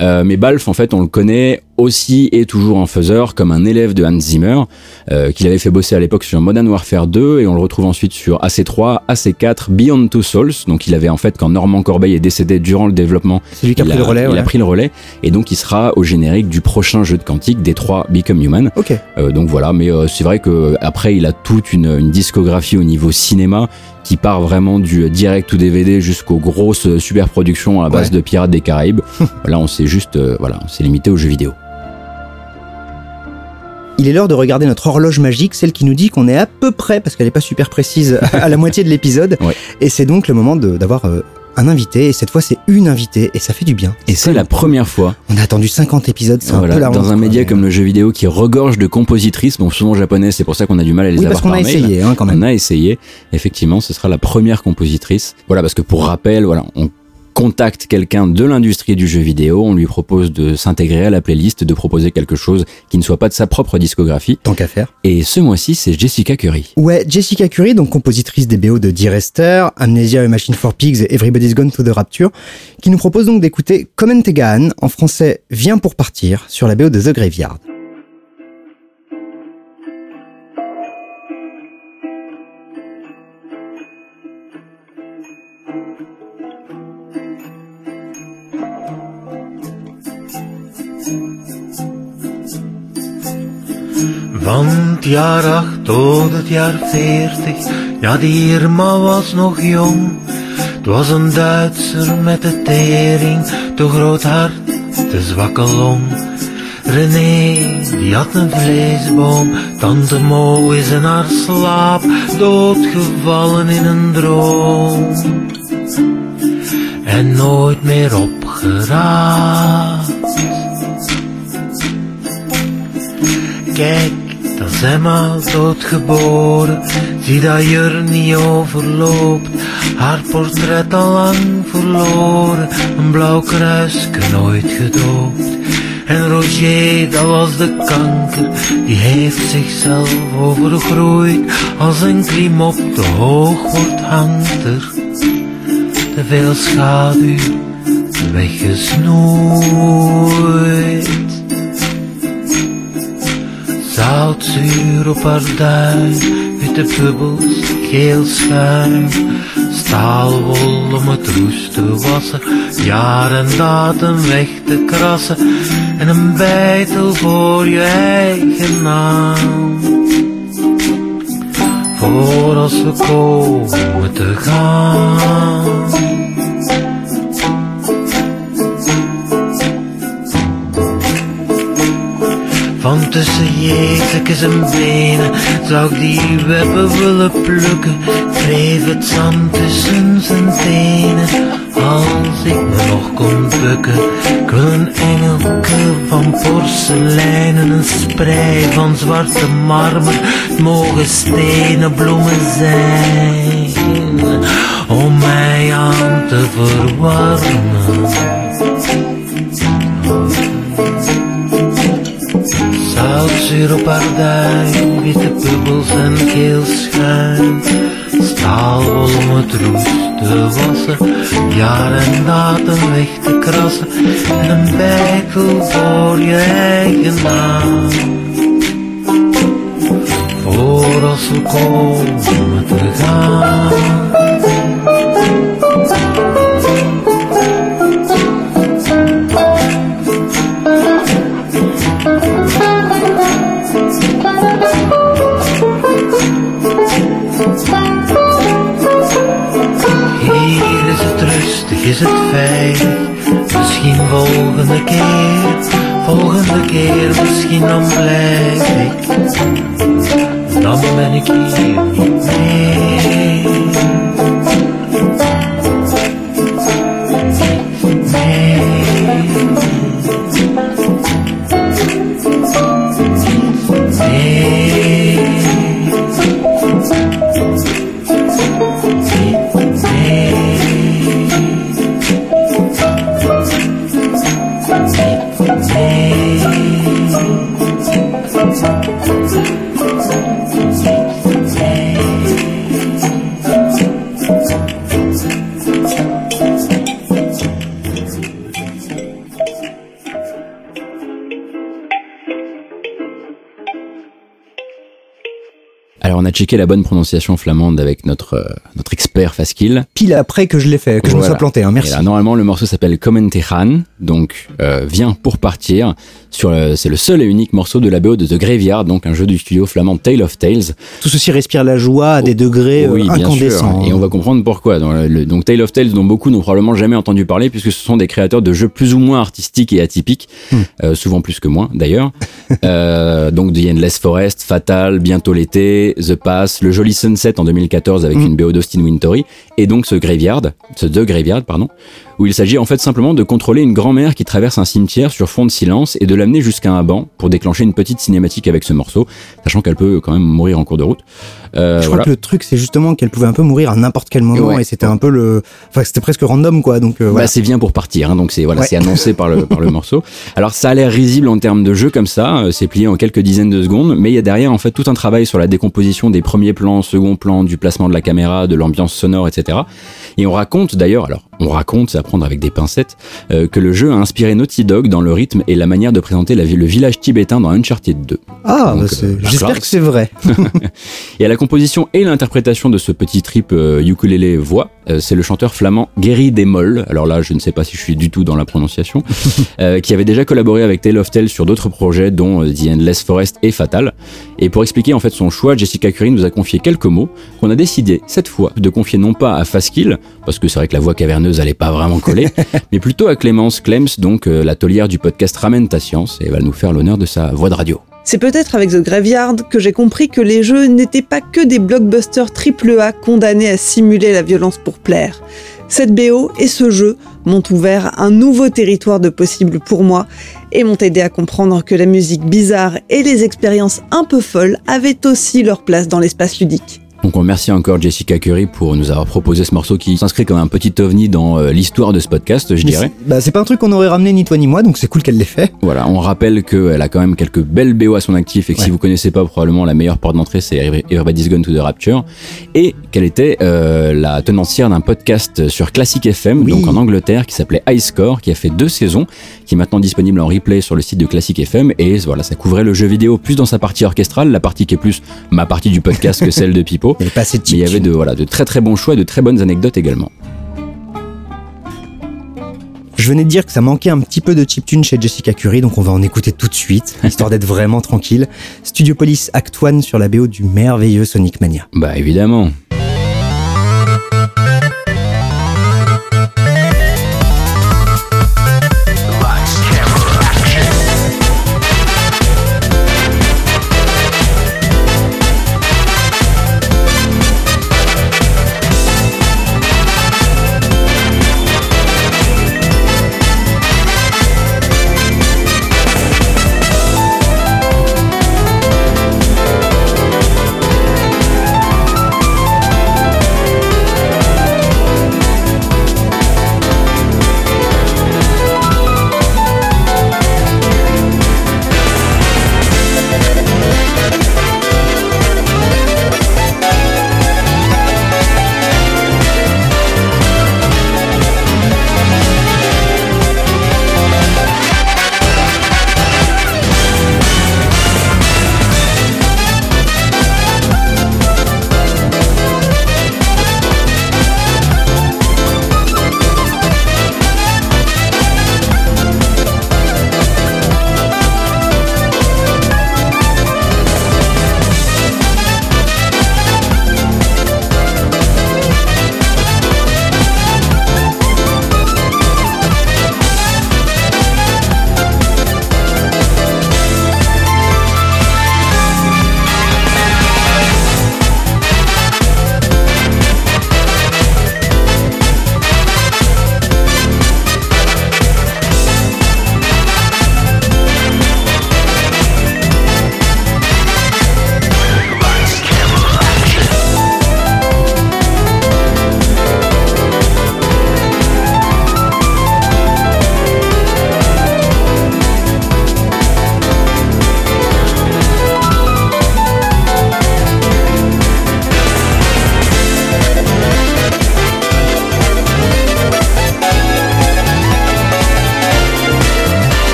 Euh, mais Balfe en fait on le connaît aussi et toujours en faiseur comme un élève de Hans Zimmer euh, qu'il avait fait bosser à l'époque sur Modern Warfare 2 et on le retrouve ensuite sur AC3, AC4, Beyond Two Souls. Donc il avait en fait quand Normand Corbeil est décédé durant le développement lui qui a il pris le relais. il ouais. a pris le relais et donc il sera au générique du prochain jeu de Quantique des trois Become Human. Ok. Euh, donc voilà, mais euh, c'est vrai que après il a toute une, une discographie au niveau cinéma qui part vraiment du direct ou DVD jusqu'aux grosses euh, super productions à la base Ouais. de Pirates des Caraïbes. (laughs) là on s'est juste euh, voilà, on s'est limité aux jeux vidéo. Il est l'heure de regarder notre horloge magique, celle qui nous dit qu'on est à peu près, parce qu'elle n'est pas super précise, (laughs) à la moitié de l'épisode. Ouais. Et c'est donc le moment d'avoir euh, un invité. Et cette fois, c'est une invitée. Et ça fait du bien. Et c'est la première fois On a attendu 50 épisodes, c'est voilà, un peu la dans un média mais- comme le jeu vidéo qui regorge de compositrices, bon souvent japonais, c'est pour ça qu'on a du mal à les Oui, avoir parce qu'on a mail. essayé, hein, quand même. On a essayé. Effectivement, ce sera la première compositrice. Voilà, parce que pour rappel, voilà, on contacte quelqu'un de l'industrie du jeu vidéo, on lui propose de s'intégrer à la playlist, de proposer quelque chose qui ne soit pas de sa propre discographie. Tant qu'à faire. Et ce mois-ci, c'est Jessica Curry. Ouais, Jessica Curry, donc compositrice des BO de Dear Esther, Amnesia et Machine for Pigs et Everybody's Gone to the Rapture, qui nous propose donc d'écouter Comment Tegan, en français Viens pour partir, sur la BO de The Graveyard. Van het jaar 8 tot het jaar 40, ja die Irma was nog jong. Het was een Duitser met de tering, te groot hart, te zwakke long. René, die had een vleesboom, tante Mo is in haar slaap, doodgevallen in een droom. En nooit meer opgeraapt. Kijk, is Emma doodgeboren. Zie dat Jur niet overloopt. Haar portret al lang verloren. Een blauw kruisje nooit gedoopt. En Roger, dat was de kanker. Die heeft zichzelf overgroeid. Als een klim op te hoog wordt, hangt er te veel schaduw weggesnoeid. Zoutzuur op haar duim, witte bubbels, geel schuim. Staalwol om het roest te wassen, jaar en datum weg te krassen. En een bijtel voor je eigen naam. Voor als we komen te gaan. Van tussen jezeltjes en benen zou ik die webben willen plukken. Wreef het zand tussen zijn tenen, als ik me nog kon bukken. Ik wil een engelke van porselein en een sprei van zwarte marmer. Het mogen stenen bloemen zijn, om mij aan te verwarmen. Zoutzuur op ardijn, witte bubbels en geel schuim. Staalwol om het roest te wassen, jaar en datum weg te krassen. En een bijtel voor je eigen naam. Voor als we komen te gaan. Is het veilig. Misschien volgende keer, volgende keer, misschien dan blijf ik. Dan ben ik hier niet meer. La bonne prononciation flamande avec notre euh, notre expert Faskill. Pile après que je l'ai fait, que je me sois planté, hein, merci. Et là, normalement, le morceau s'appelle Commentejan, donc euh, Viens pour partir. Sur c'est le seul et unique morceau de la BO de The Graveyard, donc un jeu du studio flamand Tale of Tales. Tout ceci respire la joie à des degrés euh, oui, bien incandescents. sûr. Et on va comprendre pourquoi. Dans le- le- donc Tale of Tales, dont beaucoup n'ont probablement jamais entendu parler, puisque ce sont des créateurs de jeux plus ou moins artistiques et atypiques, Hmm. euh, souvent plus que moins d'ailleurs. (laughs) euh, donc The Endless Forest, Fatal, bientôt l'été, The Pass, le joli Sunset en 2014 avec Hmm. une BO d'Austin Et donc ce Graveyard, ce The Graveyard, pardon, où il s'agit en fait simplement de contrôler une grand-mère qui traverse un cimetière sur fond de silence et de l'amener jusqu'à un banc pour déclencher une petite cinématique avec ce morceau, sachant qu'elle peut quand même mourir en cours de route. Euh, Je voilà. crois que le truc, c'est justement qu'elle pouvait un peu mourir à n'importe quel moment Ouais. et c'était un peu le, enfin, c'était presque random, quoi. Donc, euh, Bah, voilà. c'est bien pour partir, hein, donc c'est voilà, Ouais. c'est annoncé par le par le (laughs) morceau. Alors ça a l'air risible en termes de jeu comme ça, euh, c'est plié en quelques dizaines de secondes, mais il y a derrière en fait tout un travail sur la décomposition des premiers plans, second plans, du placement de la caméra, de l'ambiance sonore, etc. Et on raconte d'ailleurs, alors on raconte, c'est à prendre avec des pincettes, euh, que le jeu a inspiré Naughty Dog dans le rythme et la manière de présenter la le village tibétain dans Uncharted 2. ah, bah, c'est- euh, j'espère que c'est vrai. (laughs) Et à la composition et l'interprétation de ce petit trip euh, ukulélé voix, euh, c'est le chanteur flamand Gary Demol. Alors là, je ne sais pas si je suis du tout dans la prononciation, (laughs) euh, qui avait déjà collaboré avec Tale of Tale sur d'autres projets, dont euh, The Endless Forest et Fatal. Et pour expliquer en fait son choix, Jessica Curry nous a confié quelques mots qu'on a décidé cette fois de confier non pas à Faskill, parce que c'est vrai que la voix caverneuse allait pas vraiment coller, (laughs) mais plutôt à Clémence Clems, donc euh, la taulière du podcast Ramène ta science, et elle va nous faire l'honneur de sa voix de radio. C'est peut-être avec The Graveyard que j'ai compris que les jeux n'étaient pas que des blockbusters AAA condamnés à simuler la violence pour plaire. Cette BO et ce jeu m'ont ouvert un nouveau territoire de possibles pour moi et m'ont aidé à comprendre que la musique bizarre et les expériences un peu folles avaient aussi leur place dans l'espace ludique. Donc on remercie encore Jessica Curry pour nous avoir proposé ce morceau qui s'inscrit comme un petit ovni dans euh, l'histoire de ce podcast, je Mais dirais. c'est- Bah, c'est pas un truc qu'on aurait ramené ni toi ni moi, donc c'est cool qu'elle l'ait fait. Voilà, on rappelle qu'elle a quand même quelques belles BO à son actif et que si vous connaissez pas, probablement la meilleure porte d'entrée c'est Every- Everybody's Gone to the Rapture et qu'elle était euh, la tenancière d'un podcast sur Classic FM, Oui. donc en Angleterre, qui s'appelait High Score, qui a fait deux saisons, qui est maintenant disponible en replay sur le site de Classic FM et voilà, ça couvrait le jeu vidéo plus dans sa partie orchestrale, la partie qui est plus ma partie du podcast que celle de Pipo. Il y avait pas assez de Mais il y avait de, voilà, de très très bons choix et de très bonnes anecdotes également. Je venais de dire que ça manquait un petit peu de chiptune chez Jessica Curry, donc on va en écouter tout de suite, (laughs) histoire d'être vraiment tranquille. Studio Police Act One sur la BO du merveilleux Sonic Mania. Bah évidemment.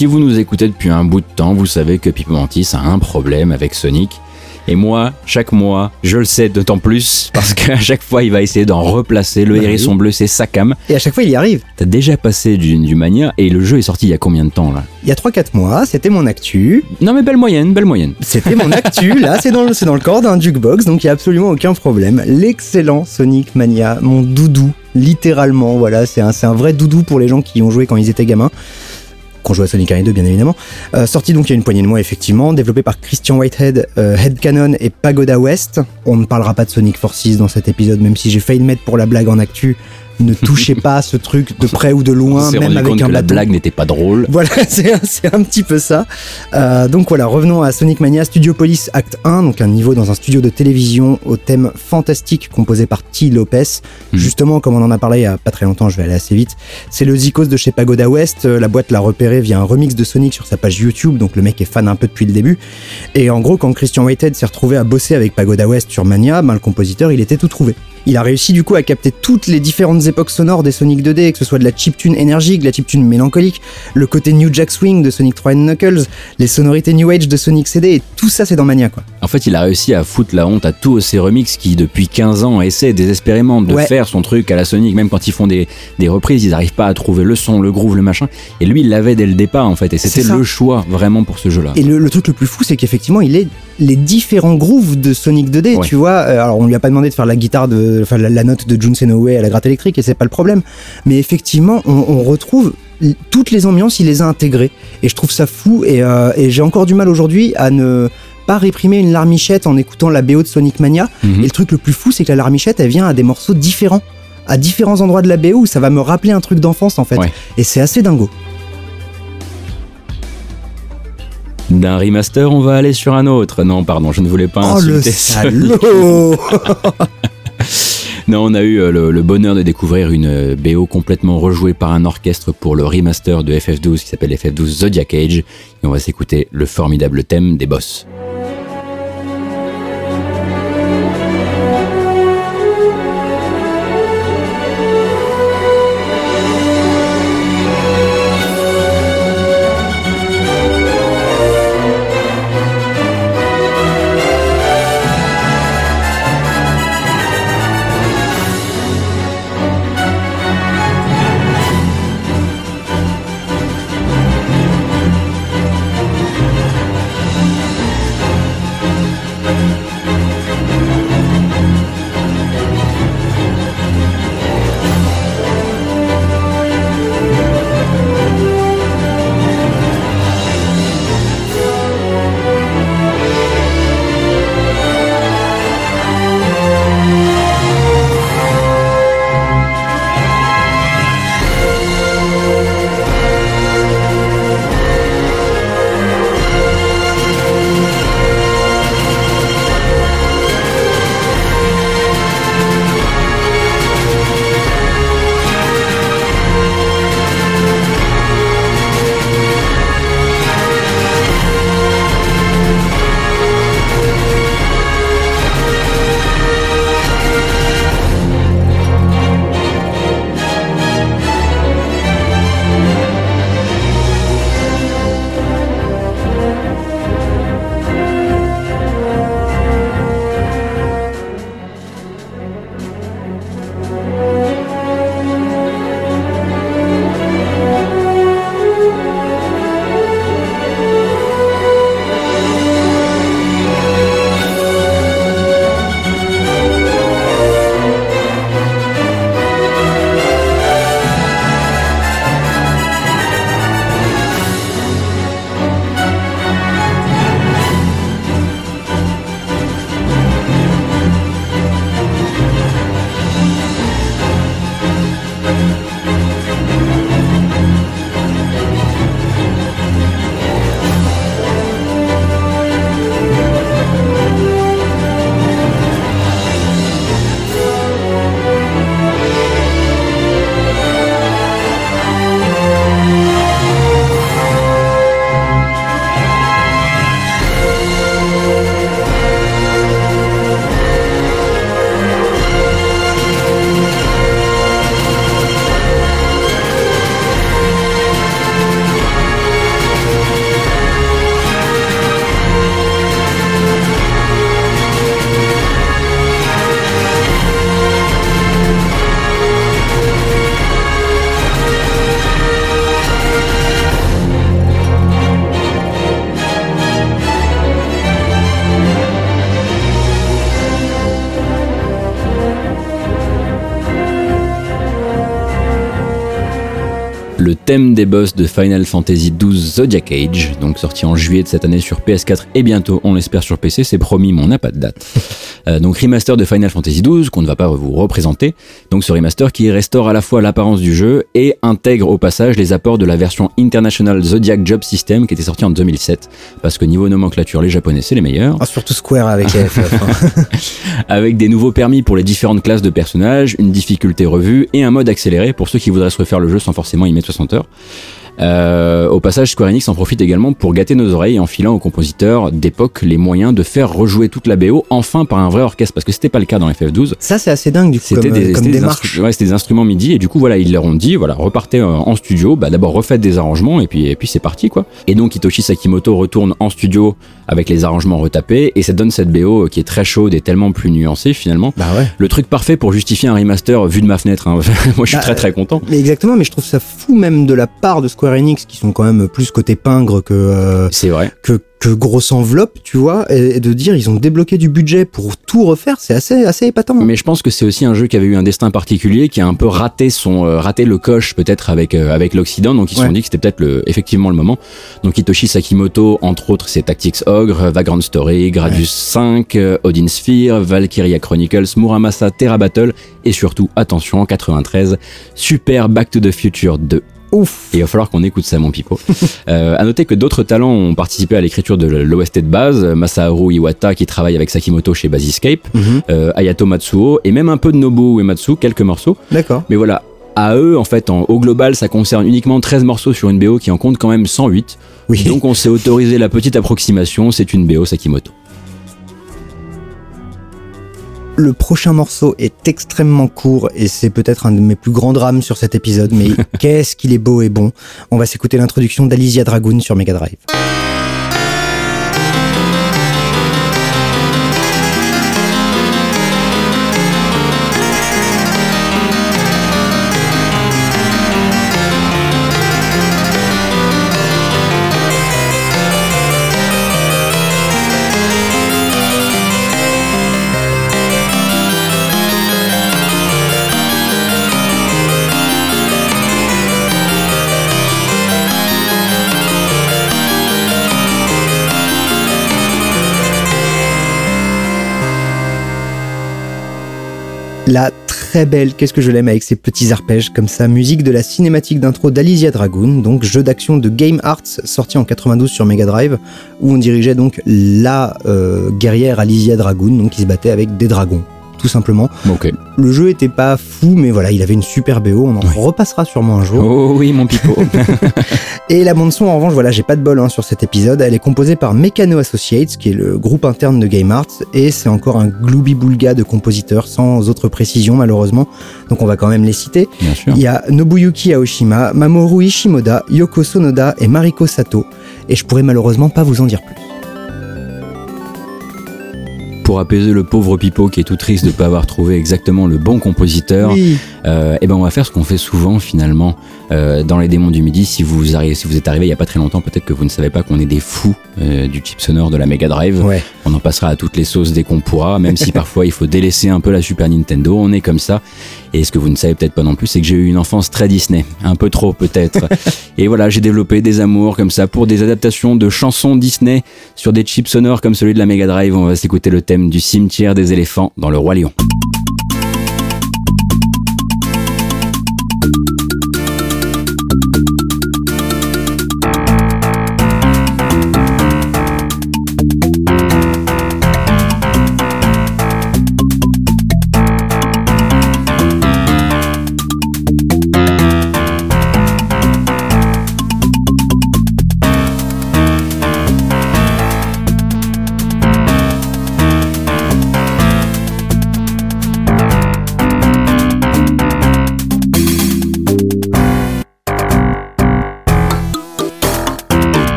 Si vous nous écoutez depuis un bout de temps, vous savez que Pip Mantis a un problème avec Sonic. Et moi, chaque mois, je le sais d'autant plus (laughs) parce qu'à chaque fois, il va essayer d'en replacer. Le Bah hérisson bleu, c'est sa cam. Et à chaque fois, il y arrive. T'as déjà passé du, du Mania et le jeu est sorti il y a combien de temps là? Il y a 3-4 mois, c'était mon actu. Non mais belle moyenne, belle moyenne. C'était mon actu, (laughs) là, c'est dans, le- dans le corps d'un jukebox, donc il n'y a absolument aucun problème. L'excellent Sonic Mania, mon doudou, littéralement, voilà, c'est un, c'est un vrai doudou pour les gens qui y ont joué quand ils étaient gamins. Qu'on jouait à Sonic 1 et 2, bien évidemment. Euh, sorti donc il y a une poignée de mois, effectivement, développé par Christian Whitehead, euh, Headcanon et Pagoda West. On ne parlera pas de Sonic Forces dans cet épisode, même si j'ai failli le mettre pour la blague en actu. Ne touchez pas à ce truc de (laughs) près ou de loin, même rendu avec compte un que la blague n'était pas drôle. Voilà, (laughs) c'est un, petit peu ça. Euh, donc voilà, revenons à Sonic Mania Studio Police Act 1, donc un niveau dans un studio de télévision au thème fantastique composé par T. Lopez. Mhm. Justement, comme on en a parlé il y a pas très longtemps, je vais aller assez vite. C'est le Zikos de chez Pagoda West. Euh, La boîte l'a repéré via un remix de Sonic sur sa page YouTube, donc le mec est fan un peu depuis le début. Et en gros, quand Christian Whitehead s'est retrouvé à bosser avec Pagoda West sur Mania, ben, le compositeur, il était tout trouvé. Il a réussi du coup à capter toutes les différentes époques sonores des Sonic 2D, que ce soit de la chiptune énergique, de la chiptune mélancolique, le côté New Jack Swing de Sonic 3 and Knuckles, les sonorités New Age de Sonic CD, et tout ça c'est dans Mania quoi. En fait, il a réussi à foutre la honte à tous ces remix qui, depuis 15 ans, essaient désespérément de Ouais. faire son truc à la Sonic. Même quand ils font des, des reprises, ils n'arrivent pas à trouver le son, le groove, le machin. Et lui, il l'avait dès le départ, en fait. Et c'était le choix, vraiment, pour ce jeu-là. Et le, le truc le plus fou c'est qu'effectivement il est les différents grooves de Sonic 2D, Ouais. tu vois. Euh, Alors on lui a pas demandé de faire la guitare de, enfin la, la note de Jun Senoway à la gratte électrique et c'est pas le problème. Mais effectivement on, on retrouve toutes les ambiances, il les a intégrées et je trouve ça fou et, euh, et j'ai encore du mal aujourd'hui à ne pas réprimer une larmichette en écoutant la BO de Sonic Mania. Mhm. Et le truc le plus fou, c'est que la larmichette, elle vient à des morceaux différents, à différents endroits de la BO où ça va me rappeler un truc d'enfance en fait. Ouais. Et c'est assez dingo. D'un remaster, on va aller sur un autre. Non, pardon, je ne voulais pas Oh le salaud (laughs) Non, on a eu euh, le, le bonheur de découvrir une euh, BO complètement rejouée par un orchestre pour le remaster de FF12 qui s'appelle FF12 Zodiac Age. Et on va s'écouter le formidable thème des boss. Thème des boss de Final Fantasy XII Zodiac Age, donc sorti en juillet de cette année sur PS4 et bientôt, on l'espère, sur PC, c'est promis, mais on n'a pas de date. (laughs) Euh, donc remaster de Final Fantasy XII, qu'on ne va pas vous représenter. Donc ce remaster qui restaure à la fois l'apparence du jeu et intègre au passage les apports de la version International Zodiac Job System qui était sortie en 2007. Parce que niveau nomenclature, les japonais, c'est les meilleurs. Ah, surtout Square avec FF. hein. (laughs) avec des nouveaux permis pour les différentes classes de personnages, une difficulté revue et un mode accéléré pour ceux qui voudraient se refaire le jeu sans forcément y mettre 60 heures. Euh, au passage, Square Enix en profite également pour gâter nos oreilles en filant aux compositeurs d'époque les moyens de faire rejouer toute la BO enfin par un vrai orchestre parce que c'était pas le cas dans FF12. Ça, c'est assez dingue, du coup, C'était des, comme des ouais, c'était des instruments MIDI et du coup voilà ils leur ont dit voilà repartez euh, en studio bah d'abord refaites des arrangements et puis et puis c'est parti quoi et donc Hitoshi Sakimoto retourne en studio avec les arrangements retapés et ça donne cette BO qui est très chaude et tellement plus nuancée finalement Bah ouais. le truc parfait pour justifier un remaster vu de ma fenêtre hein. (laughs) moi je suis Bah, très très content Mais exactement, mais je trouve ça fou même de la part de Square Enix, qui sont quand même plus côté pingre que, euh, c'est vrai que, que grosse enveloppe, tu vois, et, et de dire ils ont débloqué du budget pour tout refaire, c'est assez, assez épatant. Mais je pense que c'est aussi un jeu qui avait eu un destin particulier, qui a un peu raté son, euh, raté le coche peut-être avec euh, avec l'Occident. Donc ils se Ouais. sont dit que c'était peut-être le, effectivement le moment. Donc Hitoshi Sakimoto, entre autres, c'est Tactics Ogre, Vagrant Story, Gradius 5, euh, Odin Sphere, Valkyria Chronicles, Muramasa Terra Battle et surtout, attention, en 93, Super Back to the Future 2. Ouf. Et il va falloir qu'on écoute ça, mon pipo. (laughs) euh, à noter que d'autres talents ont participé à l'écriture de l'OST de base. Masaharu Iwata, qui travaille avec Sakimoto chez Basiscape, Mhm. euh, Ayato Matsuo, et même un peu de Nobuo Uematsu, quelques morceaux. D'accord. Mais voilà, à eux, en fait, en- au global, ça concerne uniquement 13 morceaux sur une BO qui en compte quand même 108. Oui. Donc on s'est autorisé la petite approximation, c'est une BO Sakimoto. Le prochain morceau est extrêmement court et c'est peut-être un de mes plus grands drames sur cet épisode, mais (laughs) qu'est-ce qu'il est beau et bon. On va s'écouter l'introduction d'Alizia Dragoon sur Mega Drive. Très belle, qu'est-ce que je l'aime avec ses petits arpèges comme ça, musique de la cinématique d'intro d'Alizia Dragoon, donc jeu d'action de Game Arts sorti en 92 sur Mega Drive, où on dirigeait donc la euh, guerrière Alicia Dragoon, donc qui se battait avec des dragons, tout simplement. Le jeu était pas fou, mais voilà, il avait une super BO, on en repassera sûrement un jour. Oh oui, mon pipo. (laughs) (laughs) Et la bande son, en revanche, voilà, j'ai pas de bol hein, sur cet épisode. Elle est composée par Mechano Associates, qui est le groupe interne de Game Arts, et c'est encore un gloubi-boulga de compositeurs, sans autre précision malheureusement. Donc on va quand même les citer. Bien sûr. Il y a Nobuyuki Aoshima, Mamoru Ishimoda, Yoko Sonoda et Mariko Sato. Et je pourrais malheureusement pas vous en dire plus. Pour apaiser le pauvre pipo qui est tout triste de pas avoir trouvé exactement le bon compositeur, Oui. Euh, et ben on va faire ce qu'on fait souvent finalement euh, dans les démons du midi. Si vous arrivez, si vous êtes arrivé il y a pas très longtemps, peut-être que vous ne savez pas qu'on est des fous euh, du chip sonore de la Mega Drive. Ouais. On en passera à toutes les sauces dès qu'on pourra, même si (laughs) parfois il faut délaisser un peu la Super Nintendo. On est comme ça. Et ce que vous ne savez peut-être pas non plus, c'est que j'ai eu une enfance très Disney, un peu trop peut-être. (laughs) et voilà, j'ai développé des amours comme ça pour des adaptations de chansons Disney sur des chips sonores comme celui de la Mega Drive. On va s'écouter le thème du cimetière des éléphants dans le Roi Lion.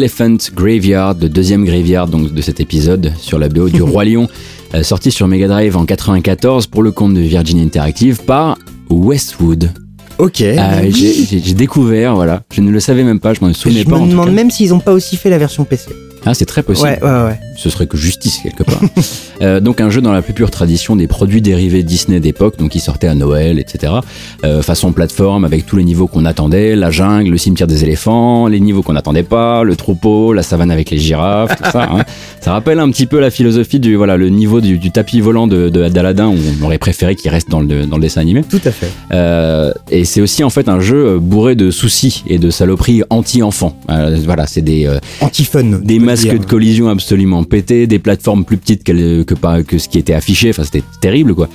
Elephant Graveyard, le deuxième graveyard donc, de cet épisode sur la BO du (laughs) Roi Lion, euh, sorti sur Mega Drive en 94 pour le compte de Virgin Interactive par Westwood. Ok. Euh, j'ai- J'ai découvert, voilà, je ne le savais même pas, je m'en souvenais je pas. en me demande cas. même s'ils ont pas aussi fait la version PC. Ah, c'est très possible. Ouais, ouais, ouais. Ce serait que justice quelque part. (laughs) Euh, donc un jeu dans la plus pure tradition des produits dérivés Disney d'époque, donc qui sortait à Noël, etc. Euh, façon plateforme avec tous les niveaux qu'on attendait, la jungle, le cimetière des éléphants, les niveaux qu'on n'attendait pas, le troupeau, la savane avec les girafes, tout ça. hein. (laughs) Ça rappelle un petit peu la philosophie du voilà le niveau du, du tapis volant de d'Aladin où on aurait préféré qu'il reste dans le dans le dessin animé. Tout à fait. Euh, et c'est aussi en fait un jeu bourré de soucis et de saloperies anti-enfants. Voilà, c'est des Anti-fun. des masques dire. de collision absolument pétés, des plateformes plus petites que, que ce qui était affiché, enfin c'était terrible quoi.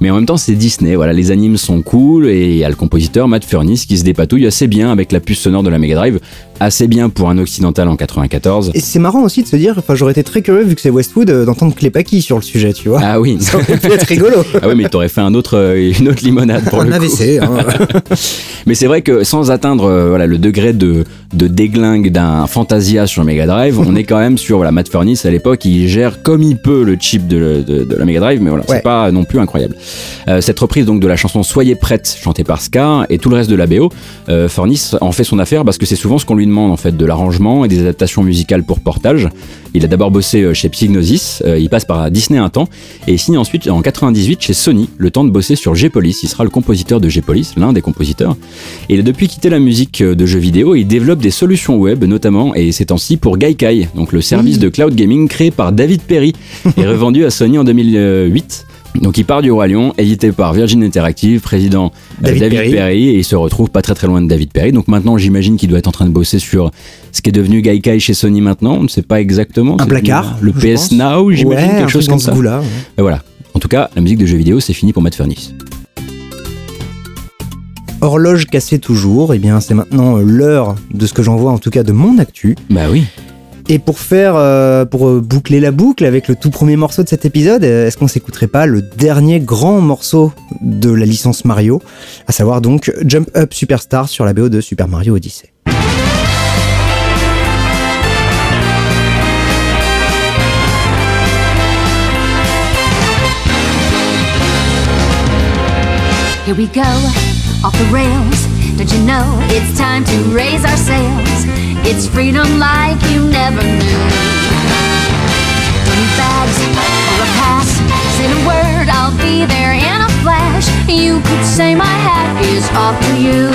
Mais en même temps c'est Disney, voilà, les animes sont cool et il y a le compositeur Matt Furniss qui se dépatouille assez bien avec la puce sonore de la Mega Drive, assez bien pour un occidental en 94. Et c'est marrant aussi de se dire, enfin j'aurais été très curieux vu que c'est Westwood euh, d'entendre Clépaki sur le sujet, tu vois. Ah oui, (laughs) Ça aurait pu être rigolo. (laughs) ah oui mais t'aurais fait un autre, euh, une autre limonade pour Un le coup. AVC. hein. (laughs) Mais c'est vrai que sans atteindre euh, voilà, le degré de, de déglingue d'un Fantasia sur Mega Drive, on est quand même sur voilà, Matt Furniss à l'époque, il gère comme il peut le chip de, de- de la Mega Drive, mais voilà, Ouais. c'est pas non plus incroyable. Euh, cette reprise donc de la chanson Soyez prête, chantée par Ska, et tout le reste de la BO, euh, Furniss en fait son affaire parce que c'est souvent ce qu'on lui demande en fait, de l'arrangement et des adaptations musicales pour portage. Il a d'abord bossé euh, chez Psygnosis, euh, il passe par Disney un temps, et il signe ensuite en 98 chez Sony, le temps de bosser sur G-Police. Il sera le compositeur de G-Police, l'un des compositeurs. Et il a depuis quitté la musique de jeux vidéo, il développe des solutions web notamment, et ces temps-ci pour Gaikai, donc le service de cloud gaming créé par David Perry (laughs) et revendu à Sony en 2008. Donc il part du Roi Lion, édité par Virgin Interactive, président euh, David David, Perry. Perry. et il se retrouve pas très très loin de David Perry. Donc maintenant j'imagine qu'il doit être en train de bosser sur ce qui est devenu Gaikai chez Sony maintenant, on ne sait pas exactement. Un placard. Le PS pense. Now, j'imagine, Ouais, quelque chose comme ça. ouais. Et voilà. En tout cas, la musique de jeux vidéo, c'est fini pour Matt Furniss. Horloge cassée toujours, et bien c'est maintenant euh, l'heure de ce que j'en vois en tout cas de mon actu. Bah oui. Et pour faire, euh, pour euh, boucler la boucle avec le tout premier morceau de cet épisode, euh, est-ce qu'on s'écouterait pas le dernier grand morceau de la licence Mario, à savoir donc Jump Up Superstar sur la BO de Super Mario Odyssey. Here we go, off the rails. You know it's time to raise our? It's freedom like you never knew. Need bags or a pass. Say the word, I'll be there in a flash. You could say my hat is off to you.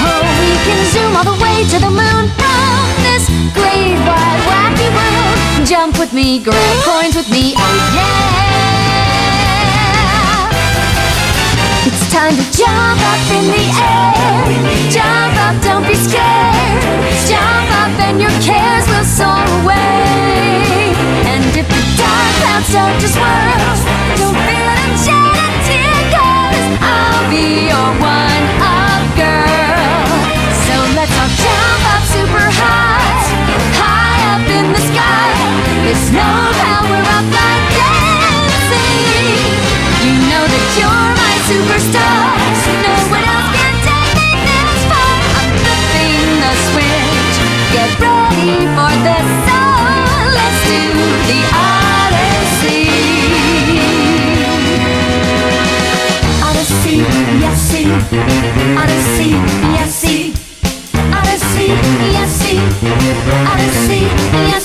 Oh, we can zoom all the way to the moon from this great wide wacky world. Jump with me, grab coins with me, oh yeah. Time to jump up in the air. Jump up, don't be scared. Jump up and your cares will soar away. And if the dark clouds start to swirl, don't feel them shed a tear, cause I'll be your one up girl. So let's all jump up super high, high up in the sky. There's no power up like dancing. You know that you're my superstar. No one else can take this far. I'm flipping the switch. Get ready for let's do the Odyssey. Odyssey, yes, see. Odyssey, yes, see. Odyssey, yes, see. Odyssey, yes,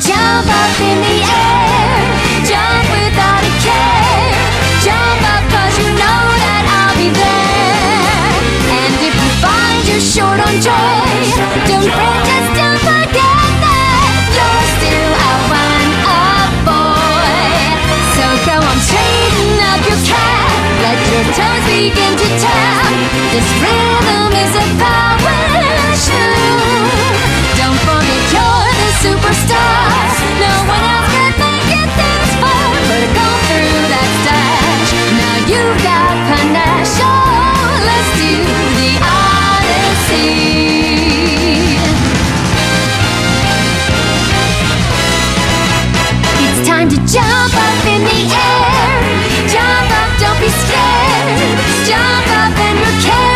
jump up in the air. Jump without a care. Jump up cause you know that I'll be there. And if you find you're short on joy, don't fret, just don't forget that you're still a one up boy. So go on, straighten up your cap. Let your toes begin to tap. This rhythm is a power. Time to jump up in the air. Jump up, don't be scared. Jump up and your cares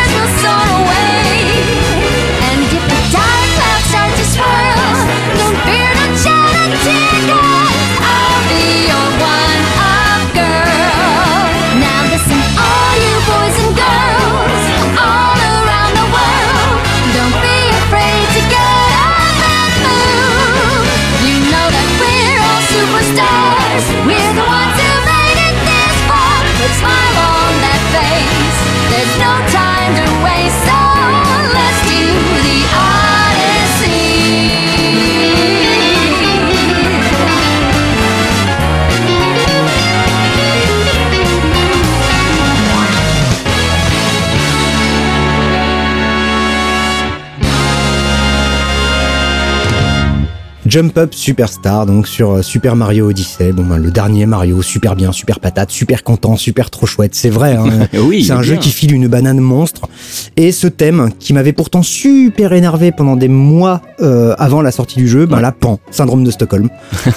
Jump Up Superstar, donc sur euh, Super Mario Odyssey. Bon, ben, le dernier Mario, super bien, super patate, super content, super trop chouette. C'est vrai, hein. (laughs) Oui, c'est un jeu qui file une banane monstre. Et ce thème, qui m'avait pourtant super énervé pendant des mois euh, avant la sortie du jeu, ben la pan, syndrome de Stockholm.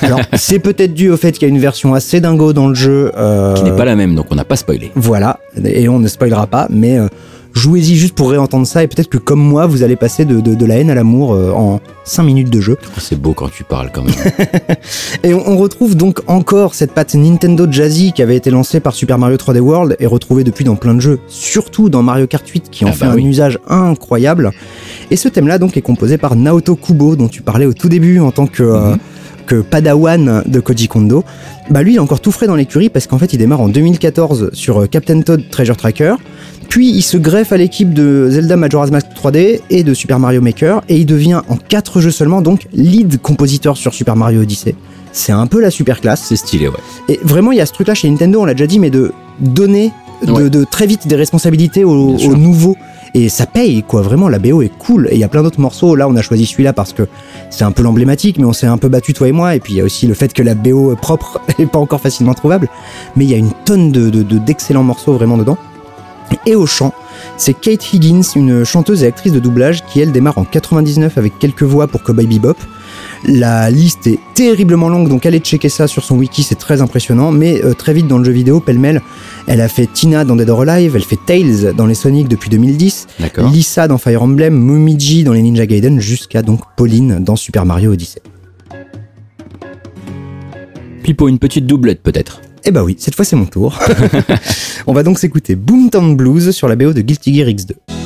Alors, (laughs) c'est peut-être dû au fait qu'il y a une version assez dingo dans le jeu. euh, Qui n'est pas la même, donc on n'a pas spoilé. Voilà, et on ne spoilera pas, mais euh, jouez-y juste pour réentendre ça, et peut-être que comme moi, vous allez passer de, de- de la haine à l'amour euh, en 5 minutes de jeu. Oh, C'est beau quand tu parles quand même. (laughs) Et on, on retrouve donc encore cette patte Nintendo Jazzy qui avait été lancée par Super Mario 3D World et retrouvée depuis dans plein de jeux, surtout dans Mario Kart 8 qui en Ah fait bah un oui. usage incroyable. Et ce thème-là donc est composé par Naoto Kubo dont tu parlais au tout début en tant que... euh, que Padawan de Koji Kondo, bah lui il est encore tout frais dans l'écurie parce qu'en fait il démarre en 2014 sur euh, Captain Toad Treasure Tracker, puis il se greffe à l'équipe de Zelda Majora's Mask 3D et de Super Mario Maker et il devient en 4 jeux seulement donc lead compositeur sur Super Mario Odyssey. C'est un peu la super classe. C'est stylé, ouais. Et vraiment, il y a ce truc-là chez Nintendo, on l'a déjà dit, mais de donner de, Ouais. de très vite des responsabilités aux, nouveaux. Et ça paye, quoi. Vraiment, la BO est cool. Et il y a plein d'autres morceaux. Là, on a choisi celui-là parce que c'est un peu l'emblématique, mais on s'est un peu battu, toi et moi. Et puis, il y a aussi le fait que la BO propre (laughs) est pas encore facilement trouvable. Mais il y a une tonne de, de- de- d'excellents morceaux vraiment dedans. Et au chant, c'est Kate Higgins, une chanteuse et actrice de doublage qui, elle, démarre en 99 avec quelques voix pour Cowboy Bebop. La liste est terriblement longue, donc allez checker ça sur son wiki, c'est très impressionnant. Mais euh, très vite dans le jeu vidéo, pêle-mêle, elle a fait Tina dans Dead or Alive, elle fait Tails dans les Sonic depuis 2010, D'accord. Lisa dans Fire Emblem, Momiji dans les Ninja Gaiden, jusqu'à donc Pauline dans Super Mario Odyssey. Pipo, une petite doublette peut-être? Eh bah oui, cette fois c'est mon tour. (laughs) On va donc s'écouter Boomtown Blues sur la BO de Guilty Gear X2.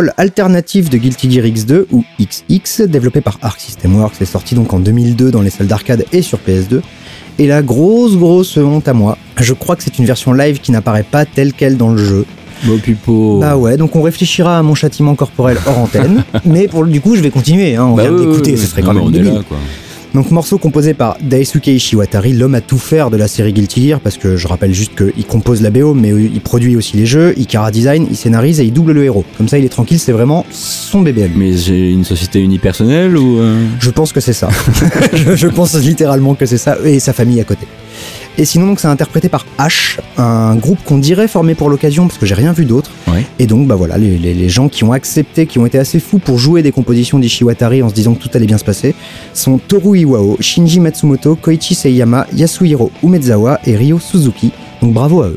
Roll alternatif de Guilty Gear X2 ou XX, développé par Arc System Works, est sorti donc en 2002 dans les salles d'arcade et sur PS2. Et la grosse grosse honte à moi, je crois que c'est une version live qui n'apparaît pas telle quelle dans le jeu. Bon, pipo. Bah ouais, donc on réfléchira à mon châtiment corporel hors antenne, (laughs) mais pour du coup je vais continuer, hein, on Bah vient d'écouter, ce serait quand même on est débile. là, quoi. Donc morceau composé par Daisuke Ishiwatari, l'homme à tout faire de la série Guilty Gear, parce que je rappelle juste qu'il compose la BO, mais il produit aussi les jeux, il cara design, il scénarise et il double le héros. Comme ça il est tranquille, c'est vraiment son bébé. Mais j'ai une société unipersonnelle ou. euh, Je pense que c'est ça. (laughs) je, je pense littéralement que c'est ça, et sa famille à côté. Et sinon, donc, c'est interprété par H, un groupe qu'on dirait formé pour l'occasion, parce que j'ai rien vu d'autre. Ouais. Et donc, bah voilà, les, les- les gens qui ont accepté, qui ont été assez fous pour jouer des compositions d'Ishiwatari en se disant que tout allait bien se passer, sont Toru Iwao, Shinji Matsumoto, Koichi Seiyama, Yasuhiro Umezawa et Ryo Suzuki. Donc bravo à eux.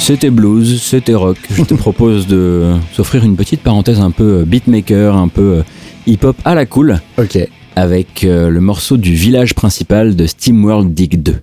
C'était blues, c'était rock. Je te (laughs) propose de s'offrir une petite parenthèse un peu beatmaker, un peu euh, hip-hop à la cool, Ok. Avec euh, le morceau du village principal de SteamWorld Dig 2.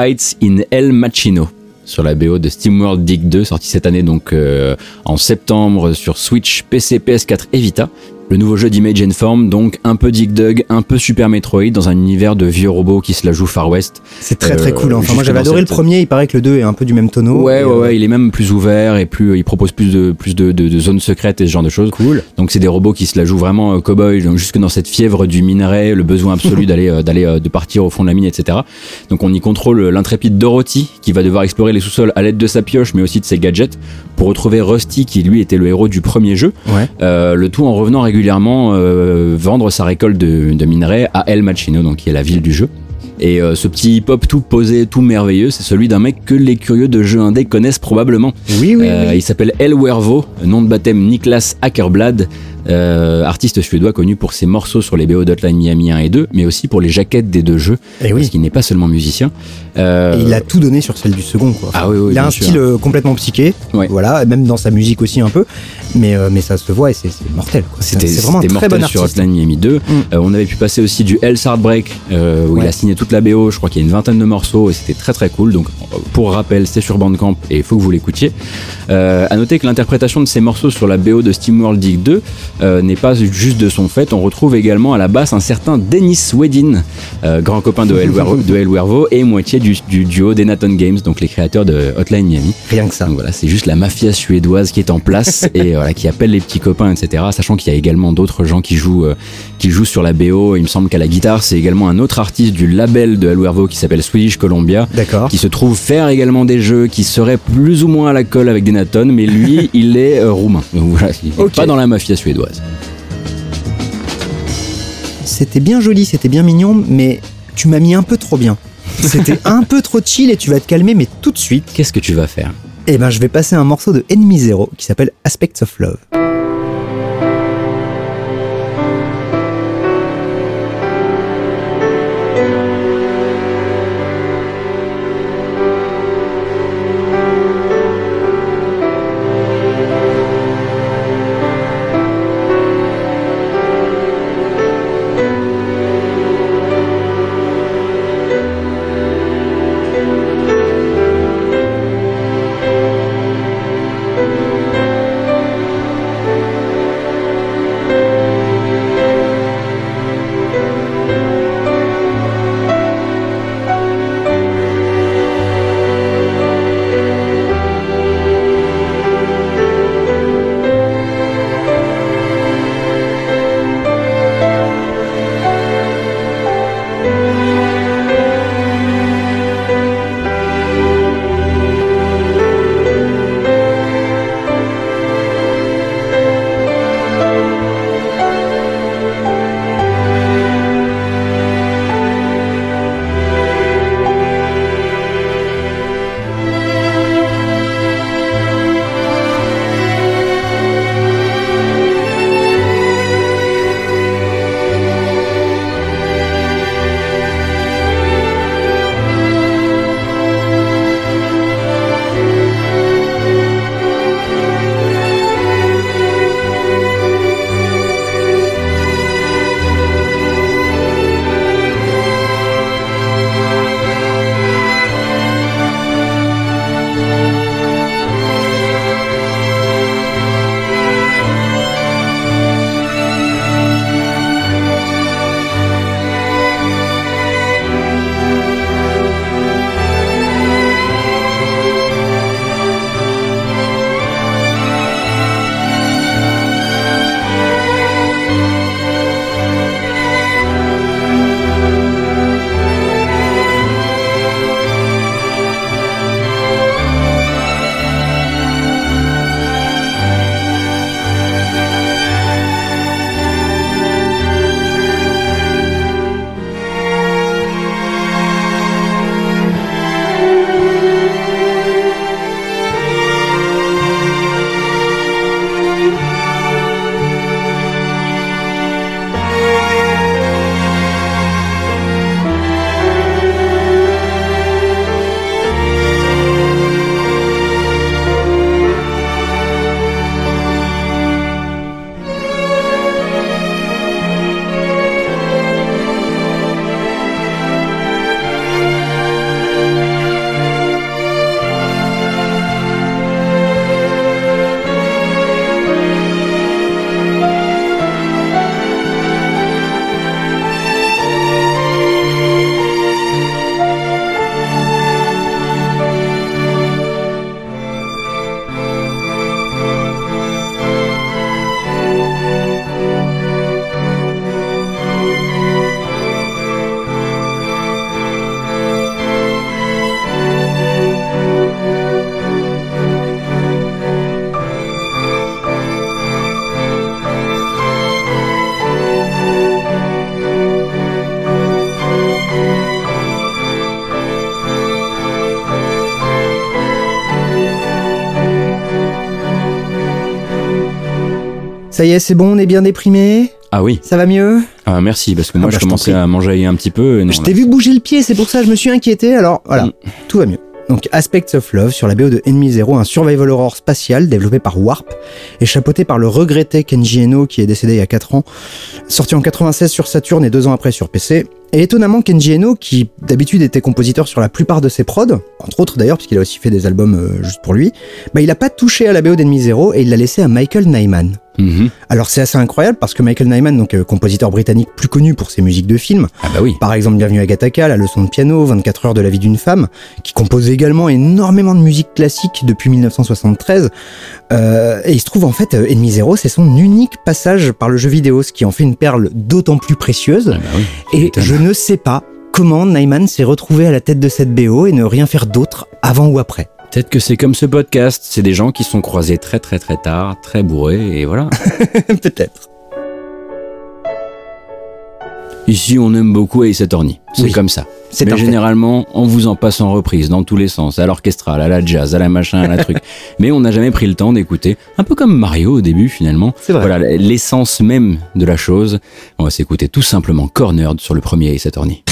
In El Machino sur la BO de SteamWorld Dig 2, sorti cette année donc euh, en septembre sur Switch, PC, PS4 et. Le nouveau jeu d'Image and Form, donc un peu Dig Dug, un peu Super Metroid dans un univers de vieux robots qui se la jouent Far West. C'est très très cool. Enfin, moi j'avais adoré le premier, il paraît que le 2 est un peu du même tonneau. Ouais, ouais, euh, ouais, il est même plus ouvert et plus, il propose plus de, plus de, de, de zones secrètes et ce genre de choses. Cool. Donc c'est des robots qui se la jouent vraiment euh, cowboy, donc jusque dans cette fièvre du minerai, le besoin absolu (laughs) d'aller, euh, d'aller, de partir au fond de la mine, etc. Donc on y contrôle l'intrépide Dorothy qui va devoir explorer les sous-sols à l'aide de sa pioche, mais aussi de ses gadgets pour retrouver Rusty qui lui était le héros du premier jeu. Ouais. Euh, le tout en revenant régulièrement euh, vendre sa récolte de, de minerais à El Machino, donc qui est la ville du jeu. Et euh, ce petit hip-hop tout posé, tout merveilleux, c'est celui d'un mec que les curieux de jeux indés connaissent probablement. Oui, oui, Euh, oui. Il s'appelle El Wervo, nom de baptême Niklas Ackerblad, euh, artiste suédois connu pour ses morceaux sur les BO d'Hotline Miami 1 et 2, mais aussi pour les jaquettes des deux jeux, Et parce oui. qu'il n'est pas seulement musicien. Euh, Et il a tout donné sur celle du second, quoi. Ah oui, oui, il a un sûr. style euh, complètement psyché, Ouais. voilà, même dans sa musique aussi un peu, mais, euh, mais ça se voit et c'est mortel. C'était vraiment très mortel bon sur. Hotline Miami 2. Euh, on avait pu passer aussi du Hell's Heartbreak où il a signé toute la BO. Je crois qu'il y a une vingtaine de morceaux et c'était très très cool. Donc pour rappel, c'est sur Bandcamp et il faut que vous l'écoutiez. Euh, à noter que l'interprétation de ces morceaux sur la BO de SteamWorld Dig 2 euh, n'est pas juste de son fait. On retrouve également à la basse un certain Dennis Wedin, euh, grand copain de El, Wervo, de El Wervo et moitié du, du duo des Nathan Games, donc les créateurs de Hotline Miami. Rien que ça. Donc voilà, c'est juste la mafia suédoise qui est en place (laughs) et voilà, qui appelle les petits copains, etc. Sachant qu'il y a également d'autres gens qui jouent, euh, qui jouent sur la BO. Il me semble qu'à la guitare, c'est également un autre artiste du label de El Wervo qui s'appelle Swedish Columbia, D'accord. qui se trouve faire également des jeux qui seraient plus ou moins à la colle avec des Nathan, mais lui, (laughs) il est euh, roumain. Donc voilà, il est pas dans la mafia suédoise. C'était bien joli, c'était bien mignon, mais tu m'as mis un peu trop bien. C'était (laughs) un peu trop chill et tu vas te calmer, mais tout de suite, Qu'est-ce que tu vas faire? eh ben, je vais passer un morceau de Enemy Zero qui s'appelle Aspects of Love. Y est, c'est bon, on est bien déprimé? Ah oui, Ça va mieux? Ah, merci, parce que moi Ah bah, je commençais à manger un petit peu. et non, Je t'ai vu bouger le pied, c'est pour ça que je me suis inquiété. Alors voilà, Mm. tout va mieux. Donc Aspects of Love sur la BO de Enemy Zero, un survival horror spatial développé par Warp et chapeauté par le regretté Kenji Eno qui est décédé il y a 4 ans, sorti en 96 sur Saturn et deux ans après sur PC. Et étonnamment, Kenji Eno, qui d'habitude était compositeur sur la plupart de ses prods, entre autres d'ailleurs, puisqu'il a aussi fait des albums euh, juste pour lui, bah il a pas touché à la BO d'Enemy Zero et il l'a laissé à Michael Nyman. Mhm. Alors c'est assez incroyable parce que Michael Nyman, donc euh, compositeur britannique plus connu pour ses musiques de films, Ah bah oui. par exemple Bienvenue à Gattaca, La leçon de piano, 24 heures de la vie d'une femme, qui compose également énormément de musique classique depuis 1973. Euh, et il se trouve en fait, euh, Ennemi Zero, c'est son unique passage par le jeu vidéo, ce qui en fait une perle d'autant plus précieuse. Ah bah oui. Et je ne sais pas comment Nyman s'est retrouvé à la tête de cette BO et ne rien faire d'autre avant ou après. Peut-être que c'est comme ce podcast, c'est des gens qui sont croisés très très très tard, très bourrés, et voilà. (laughs) Peut-être. Ici, on aime beaucoup Ace Attorney. C'est Oui. comme ça. C'est Mais fait. généralement, on vous en passe en reprise dans tous les sens, à l'orchestral, à la jazz, à la machin, à la truc. (laughs) Mais on n'a jamais pris le temps d'écouter, un peu comme Mario au début finalement. C'est vrai. Voilà, l'essence même de la chose. On va s'écouter tout simplement Cornered sur le premier Ace Attorney.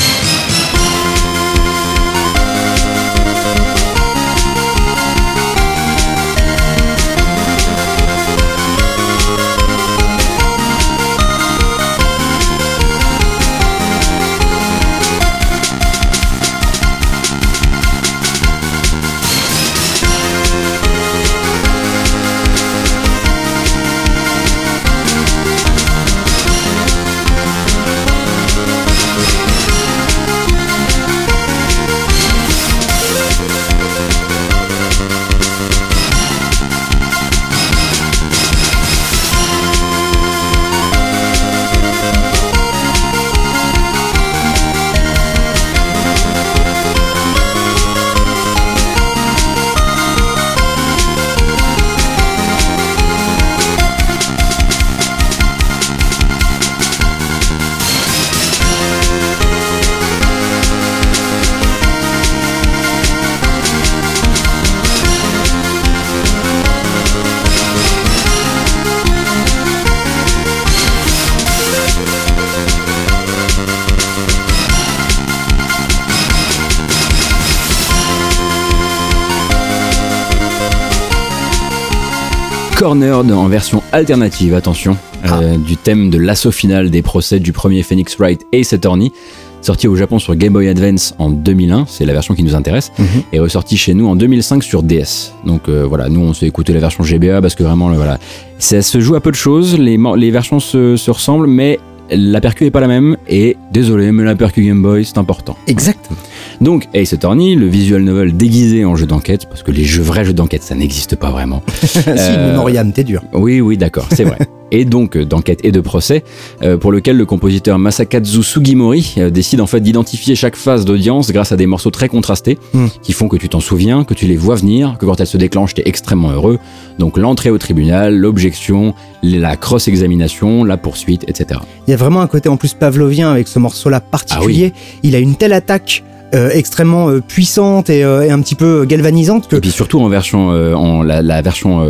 En version alternative, attention, euh, du thème de l'assaut final des procès du premier Phoenix Wright Ace Attorney, sorti au Japon sur Game Boy Advance en 2001, c'est la version qui nous intéresse, et ressorti chez nous en 2005 sur DS. Donc euh, voilà, nous on s'est écouté la version GBA parce que vraiment, voilà, ça se joue à peu de choses, les, versions se, se ressemblent, mais la percu est pas la même, et désolé, mais la percu Game Boy c'est important. Exactement. Donc Ace Attorney, le visual novel déguisé en jeu d'enquête, parce que les jeux, vrais jeux d'enquête ça n'existe pas vraiment. (laughs) si, Euh, Memoriam, t'es dur. Oui, oui, d'accord, c'est vrai. (laughs) et donc euh, d'enquête et de procès, euh, pour lequel le compositeur Masakazu Sugimori euh, décide en fait d'identifier chaque phase d'audience grâce à des morceaux très contrastés Mm. qui font que tu t'en souviens, que tu les vois venir, que quand elles se déclenchent, t'es extrêmement heureux. Donc l'entrée au tribunal, l'objection, la cross-examination, la poursuite, etc. Il y a vraiment un côté en plus pavlovien avec ce morceau-là particulier. Il a une telle attaque euh, extrêmement euh, puissante et, euh, et un petit peu galvanisante que. Et puis surtout en version, en la, la version,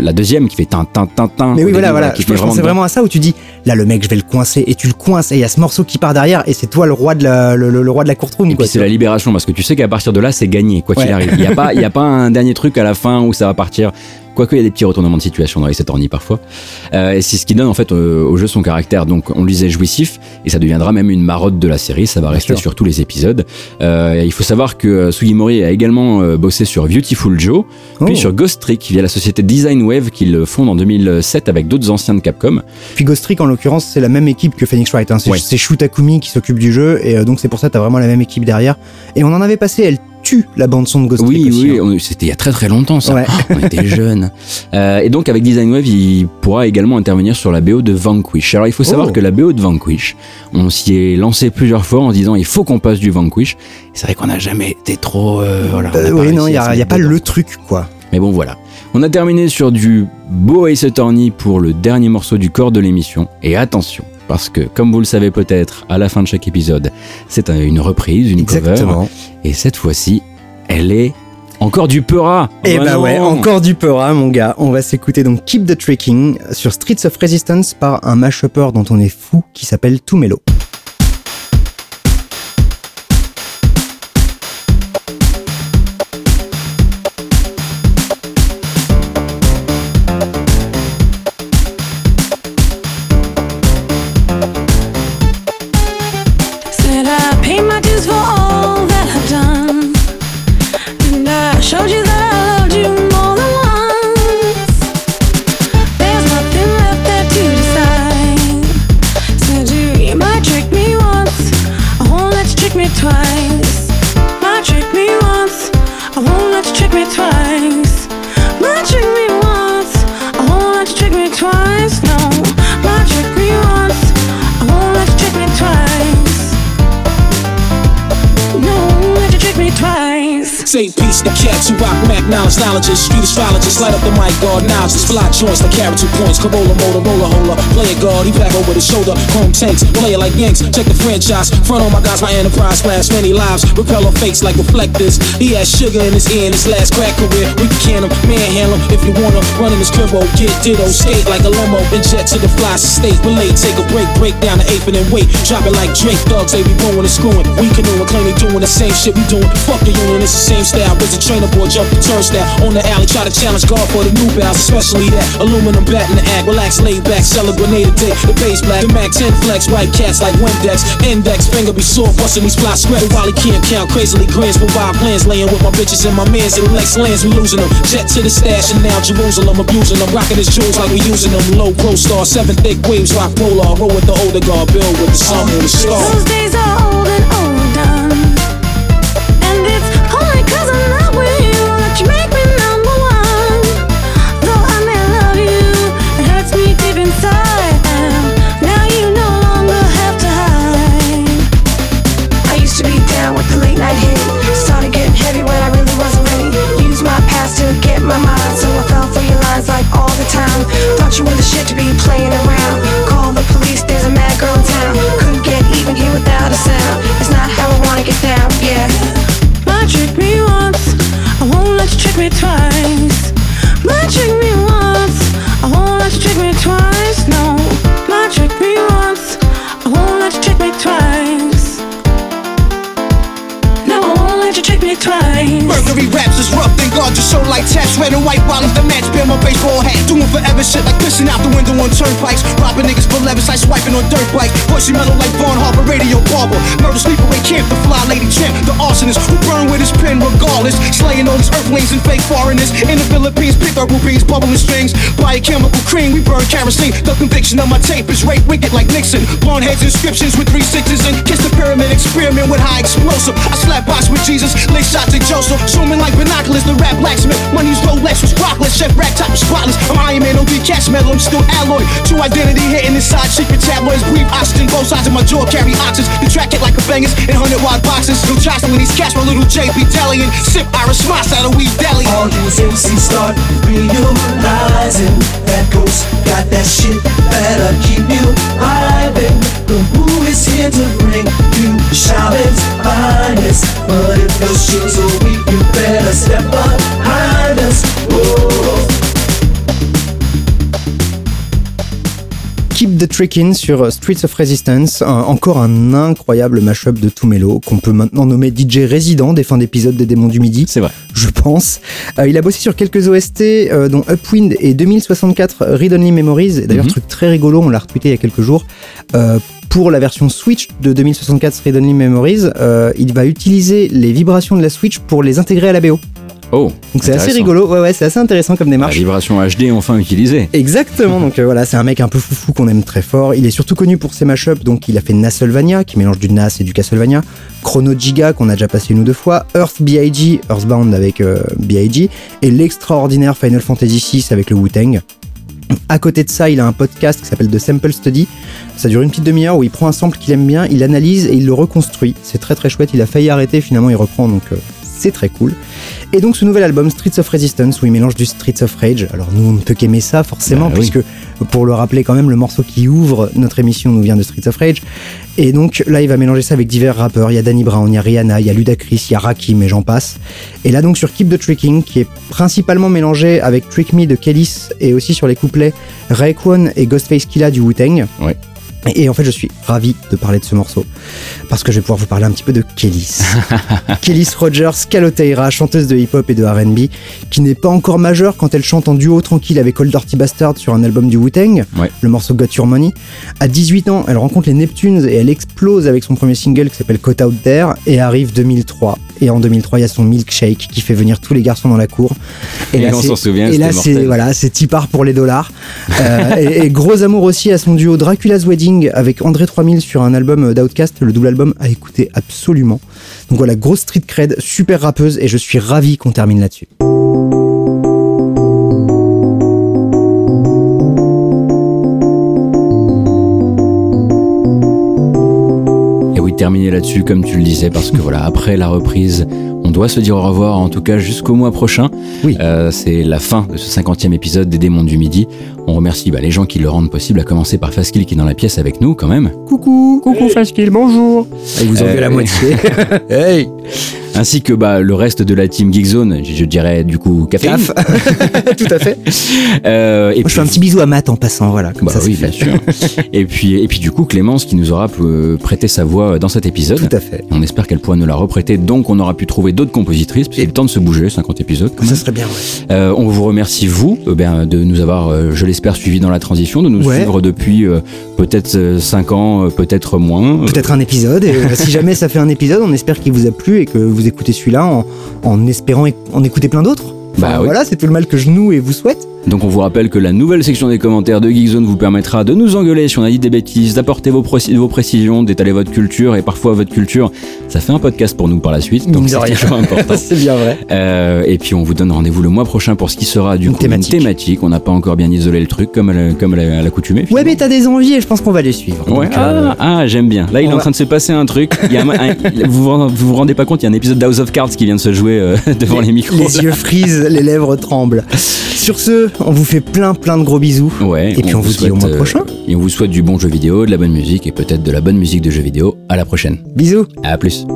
la deuxième qui fait tin tin tin tin. Mais oui, voilà, début, voilà. qui Je, je pensais dedans. vraiment à ça où tu dis, là, le mec, je vais le coincer, et tu le coinces, et il y a ce morceau qui part derrière, et c'est toi le roi de la, le, le- le roi de la courtroom, Et quoi. puis c'est la libération parce que tu sais qu'à partir de là c'est gagné quoi qu'il arrive. Il y a pas il y a pas (laughs) un dernier truc à la fin où ça va partir. Quoique il y a des petits retournements de situation dans les Attorney parfois. Euh, et c'est ce qui donne en fait euh, au jeu son caractère. Donc on le disait jouissif et ça deviendra même une marotte de la série. Ça va rester sûr. sur tous les épisodes. Euh, il faut savoir que Sugimori a également bossé sur Beautiful Joe, Oh. puis sur Ghost Trick via la société Design Wave qu'il fonde en 2007 avec d'autres anciens de Capcom. Puis Ghost Trick, en l'occurrence, c'est la même équipe que Phoenix Wright. Hein. C'est Ouais. c'est Shu Takumi qui s'occupe du jeu, et donc c'est pour ça que t'as vraiment la même équipe derrière. Et on en avait passé, elle tue la bande-son de Ghost Oui, Trick aussi. oui, hein. c'était il y a très très longtemps ça. Ouais. (laughs) on était jeunes. Euh, et donc avec Design Wave, il pourra également intervenir sur la BO de Vanquish. Alors il faut savoir Oh. que la BO de Vanquish, on s'y est lancé plusieurs fois en se disant il faut qu'on passe du Vanquish. C'est vrai qu'on n'a jamais été trop. euh, voilà, Euh, oui, non, il y à se a, pas dedans. le truc, quoi. Mais bon voilà. On a terminé sur du beau Ace Attorney pour le dernier morceau du corps de l'émission. Et attention, parce que comme vous le savez peut-être, à la fin de chaque épisode, c'est un- une reprise, une cover. Exactement. Et cette fois-ci, elle est encore du Peura. Et Oh bah ouais, encore du Peura, mon gars. On va s'écouter donc Keep the Tricking sur Streets of Resistance par un mashuper dont on est fou qui s'appelle Tumelo. Tupac, Mac, knowledge, knowledge, street astrology light up the mic, guard knowledges, fly joints like carry two points, Corolla, Motorola, hola, play it guard, he back over the shoulder, chrome tanks, play it like Yanks, check the franchise, front on my guys, my enterprise, flash many lives, repel on fakes like reflectors, he has sugar in his ear in his last crack career, we can can him, manhandle him, if you wanna, run in his cribbo, get ditto, skate like a limo, then jet to the fly state, relate, take a break, break down the eighth and then wait, drop it like Drake, thugs, they be blowing and screwing, we canoeing, claim they doing the same shit we doing, fuck the union, it's the same style, a trainer boy, jump the turnstile, on the alley, try to challenge God for the new bounce, especially that aluminum bat in the act, relax, lay back, sell a grenade day, the bass black, the Mac 10 flex, white cats like Windex, index, finger be sore, busting these fly spread while he can't count, crazily grins wild plans, laying with my bitches and my mans, and Lex lands, we losing them, jet to the stash, and now Jerusalem, abusing them, rocking his jewels like we using them, low pro star, seven thick waves, rock polar, roll with the older guard, build with the sun and the stars. Those days are old and overdone. And it's only 'cause I'm the shit to be playing around. Call the police, there's a mad girl in town. Couldn't get even here without a sound. It's not how I wanna get down, yeah. Might trick me once, I won't let you trick me twice. Might trick me once, I won't let you trick me twice. No, might trick me once, I won't let you trick me twice. No, I won't let you trick me twice. Mercury raps is rough, thank God your soul like taps. Red and white while that match, bear my baseball hat. Doing forever shit like pissing out the window on turnpikes. Robbing niggas for levis, like swiping on dirt bikes. Pushing metal like Vaughn Harbor, radio barber. Murder sleepaway camp, the fly lady champ. The arsonist who burn with his pen regardless. Slaying all these earthlings and fake foreigners. In the Philippines, pick up rubies, bubbling strings. Buy a chemical cream, we burn kerosene. The conviction of my tape is rape wicked like Nixon. Blonde heads, inscriptions with three sixes and kiss the pyramid experiment with high explosive. I slap box with Jesus, lay shots at Joseph. Zooming like binoculars, the rap blacksmith. Money's Rolex was rockless, chef rack top was spotless. I'm Iron Man, OD cash metal, I'm still alloy. True identity hitting inside secret tabloids. Brief oxygen, both sides of my jaw carry oxygen. You track it like a bangers in 100 watt boxes. No chocolate when these cats, my little JP Italian. Sip Irish Moss out of weed deli. All these MCs start realizing that ghost got that shit that'll keep you vibing. The who is here to bring you Charlotte's finest. But if your shoes are weak, you better step behind us. The Trickin' sur Streets of Resistance, un- encore un incroyable mashup de Tumelo qu'on peut maintenant nommer DJ résident des fins d'épisode des Démons du Midi. C'est vrai. Je pense. Euh, il a bossé sur quelques OST, euh, dont Upwind et 2064 Read Only Memories. D'ailleurs, Mhm. truc très rigolo, on l'a retweeté il y a quelques jours. Euh, pour la version Switch de 2064 Read Only Memories, euh, il va utiliser les vibrations de la Switch pour les intégrer à la BO. Oh, Donc c'est assez rigolo, ouais, ouais, c'est assez intéressant comme La démarche. vibration HD enfin utilisée. Exactement, donc euh, voilà, c'est un mec un peu foufou qu'on aime très fort. Il est surtout connu pour ses mashups, donc il a fait Nasselvania, qui mélange du Nas et du Castlevania, Chrono Giga, qu'on a déjà passé une ou deux fois, Earth B.I.G., Earthbound avec euh, B.I.G., et l'extraordinaire Final Fantasy VI avec le Wu-Tang. À côté de ça, il a un podcast qui s'appelle The Sample Study. Ça dure une petite demi-heure où il prend un sample qu'il aime bien, il analyse et il le reconstruit. C'est très très chouette. Il a failli arrêter, finalement il reprend, donc euh, c'est très cool. Et donc ce nouvel album Streets of Resistance où il mélange du Streets of Rage. Alors nous on ne peut qu'aimer ça forcément Bah oui. puisque pour le rappeler quand même le morceau qui ouvre notre émission nous vient de Streets of Rage. Et donc là il va mélanger ça avec divers rappeurs. Il y a Danny Brown, il y a Rihanna, il y a Ludacris, il y a Rakim et j'en passe. Et là donc sur Keep the Tricking qui est principalement mélangé avec Trick Me de Kellis et aussi sur les couplets Raekwon et Ghostface Killah du Wu-Tang. Ouais. Et en fait, je suis ravi de parler de ce morceau parce que je vais pouvoir vous parler un petit peu de Kellis. (laughs) Kellis Rogers, Caloteira, chanteuse de hip-hop et de R&B, qui n'est pas encore majeure quand elle chante en duo tranquille avec Old Dirty Bastard sur un album du Wu-Tang, Ouais. le morceau Got Your Money. À 18 ans, elle rencontre les Neptunes et elle explose avec son premier single qui s'appelle Caught Out There et arrive 2003. Et en 2003, il y a son Milkshake qui fait venir tous les garçons dans la cour. Et là, on c'est- s'en souvient, Et là, c'est voilà, c'est Tipar pour les dollars. Euh, (laughs) et, et gros amour aussi à son duo Dracula's Wedding avec André 3000 sur un album d'Outcast, le double album à écouter absolument. Donc voilà, grosse street cred, super rappeuse et je suis ravi qu'on termine là-dessus. Terminer là-dessus, comme tu le disais, parce que voilà, après la reprise, On doit se dire au revoir, en tout cas jusqu'au mois prochain. Oui. Euh, c'est la fin de ce 50e épisode des Démons du Midi. On remercie bah, les gens qui le rendent possible, à commencer par Faskill qui est dans la pièce avec nous quand même. Coucou. Coucou Faskill, bonjour. Il vous enlevez Euh, la moitié. (laughs) hey. Ainsi que bah, le reste de la team Geekzone, je, je dirais du coup café. Caf. (laughs) Tout à fait. Euh, et Moi, je fais un petit bisou à Matt en passant, voilà. Comme Bah ça, oui, fait. bien sûr. (laughs) et puis, et puis du coup, Clémence qui nous aura euh, prêté sa voix dans cet épisode. Tout à fait. On espère qu'elle pourra nous la reprêter, donc on aura pu trouver d'autres compositrices. Puis c'est le temps de se bouger, 50 épisodes. quand Ça serait bien, ouais. Euh, on vous remercie vous, euh, ben, de nous avoir, euh, je l'espère, suivis dans la transition, de nous Ouais. suivre depuis peut-être 5 ans, peut-être moins. Peut-être un épisode. Et si jamais ça fait un épisode, on espère qu'il vous a plu et que vous écoutez celui-là en, en espérant en écouter plein d'autres. Bah Enfin, oui. Voilà, c'est tout le mal que je noue et vous souhaite. Donc on vous rappelle que la nouvelle section des commentaires de Geekzone vous permettra de nous engueuler si on a dit des bêtises, d'apporter vos, préci- vos précisions, d'étaler votre culture et parfois votre culture. Ça fait un podcast pour nous par la suite, donc c'est toujours important. (laughs) c'est bien vrai. Euh, et puis on vous donne rendez-vous le mois prochain pour ce qui sera du Une coup thématique. une thématique. On n'a pas encore bien isolé le truc comme à comme l'accoutumée. Ouais, mais t'as des envies et je pense qu'on va les suivre. Ouais. Donc, euh, Ah, ah, j'aime bien. Là, il est en train de se passer un truc. Il y a un- un- vous, vous vous vous rendez pas compte, il y a un épisode d'House of Cards qui vient de se jouer euh, (laughs) devant les, micros. les yeux frisent, les lèvres tremblent. Sur ce, on vous fait plein plein de gros bisous. Ouais, Et puis on vous dit au mois euh, prochain. Et on vous souhaite du bon jeu vidéo, de la bonne musique et peut-être de la bonne musique de jeux vidéo. À la prochaine. Bisous. À plus.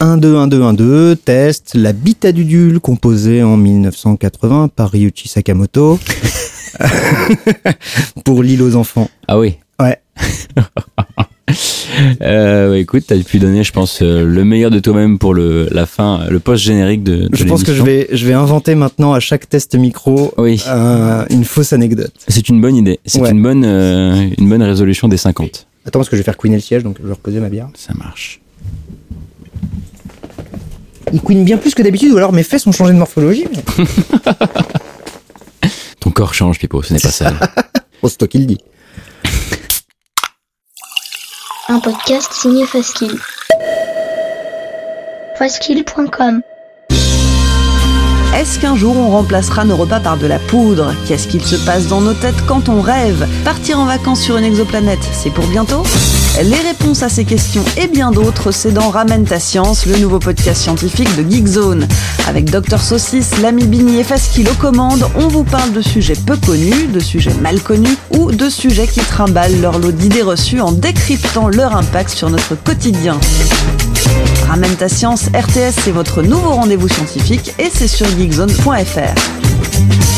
Un 2 1 2 1 2 test l'habitat d'Udule composé en 1980 par Ryuichi Sakamoto (laughs) (laughs) pour l'île aux enfants. Ah oui. Ouais. (laughs) (laughs) Euh, ouais, écoute, t'as pu donner, je pense, euh, le meilleur de toi-même pour le, la fin, le post générique de, de Je pense que je vais je vais inventer maintenant à chaque test micro Oui. euh, une fausse anecdote. C'est une bonne idée. C'est Ouais. une bonne, euh, une bonne résolution des 50. Attends parce que je vais faire queener le siège donc je vais reposer ma bière. Ça marche. Il queen bien plus que d'habitude ou alors mes fesses ont changé de morphologie. (laughs) Ton corps change, Pipo, ce n'est pas ça. Bon, c'est toi qui le dis. Un podcast signé Faskill. Faskill.com Est-ce qu'un jour on remplacera nos repas par de la poudre? Qu'est-ce qu'il se passe dans nos têtes quand on rêve? Partir en vacances sur une exoplanète, c'est pour bientôt? Les réponses à ces questions et bien d'autres, c'est dans Ramène ta science, le nouveau podcast scientifique de Geekzone. Avec Dr Saucisse, l'ami Bini et Faskill aux commandes, on vous parle de sujets peu connus, de sujets mal connus ou de sujets qui trimballent leur lot d'idées reçues en décryptant leur impact sur notre quotidien. Ramène ta science, RTS, c'est votre nouveau rendez-vous scientifique et c'est sur geekzone.fr.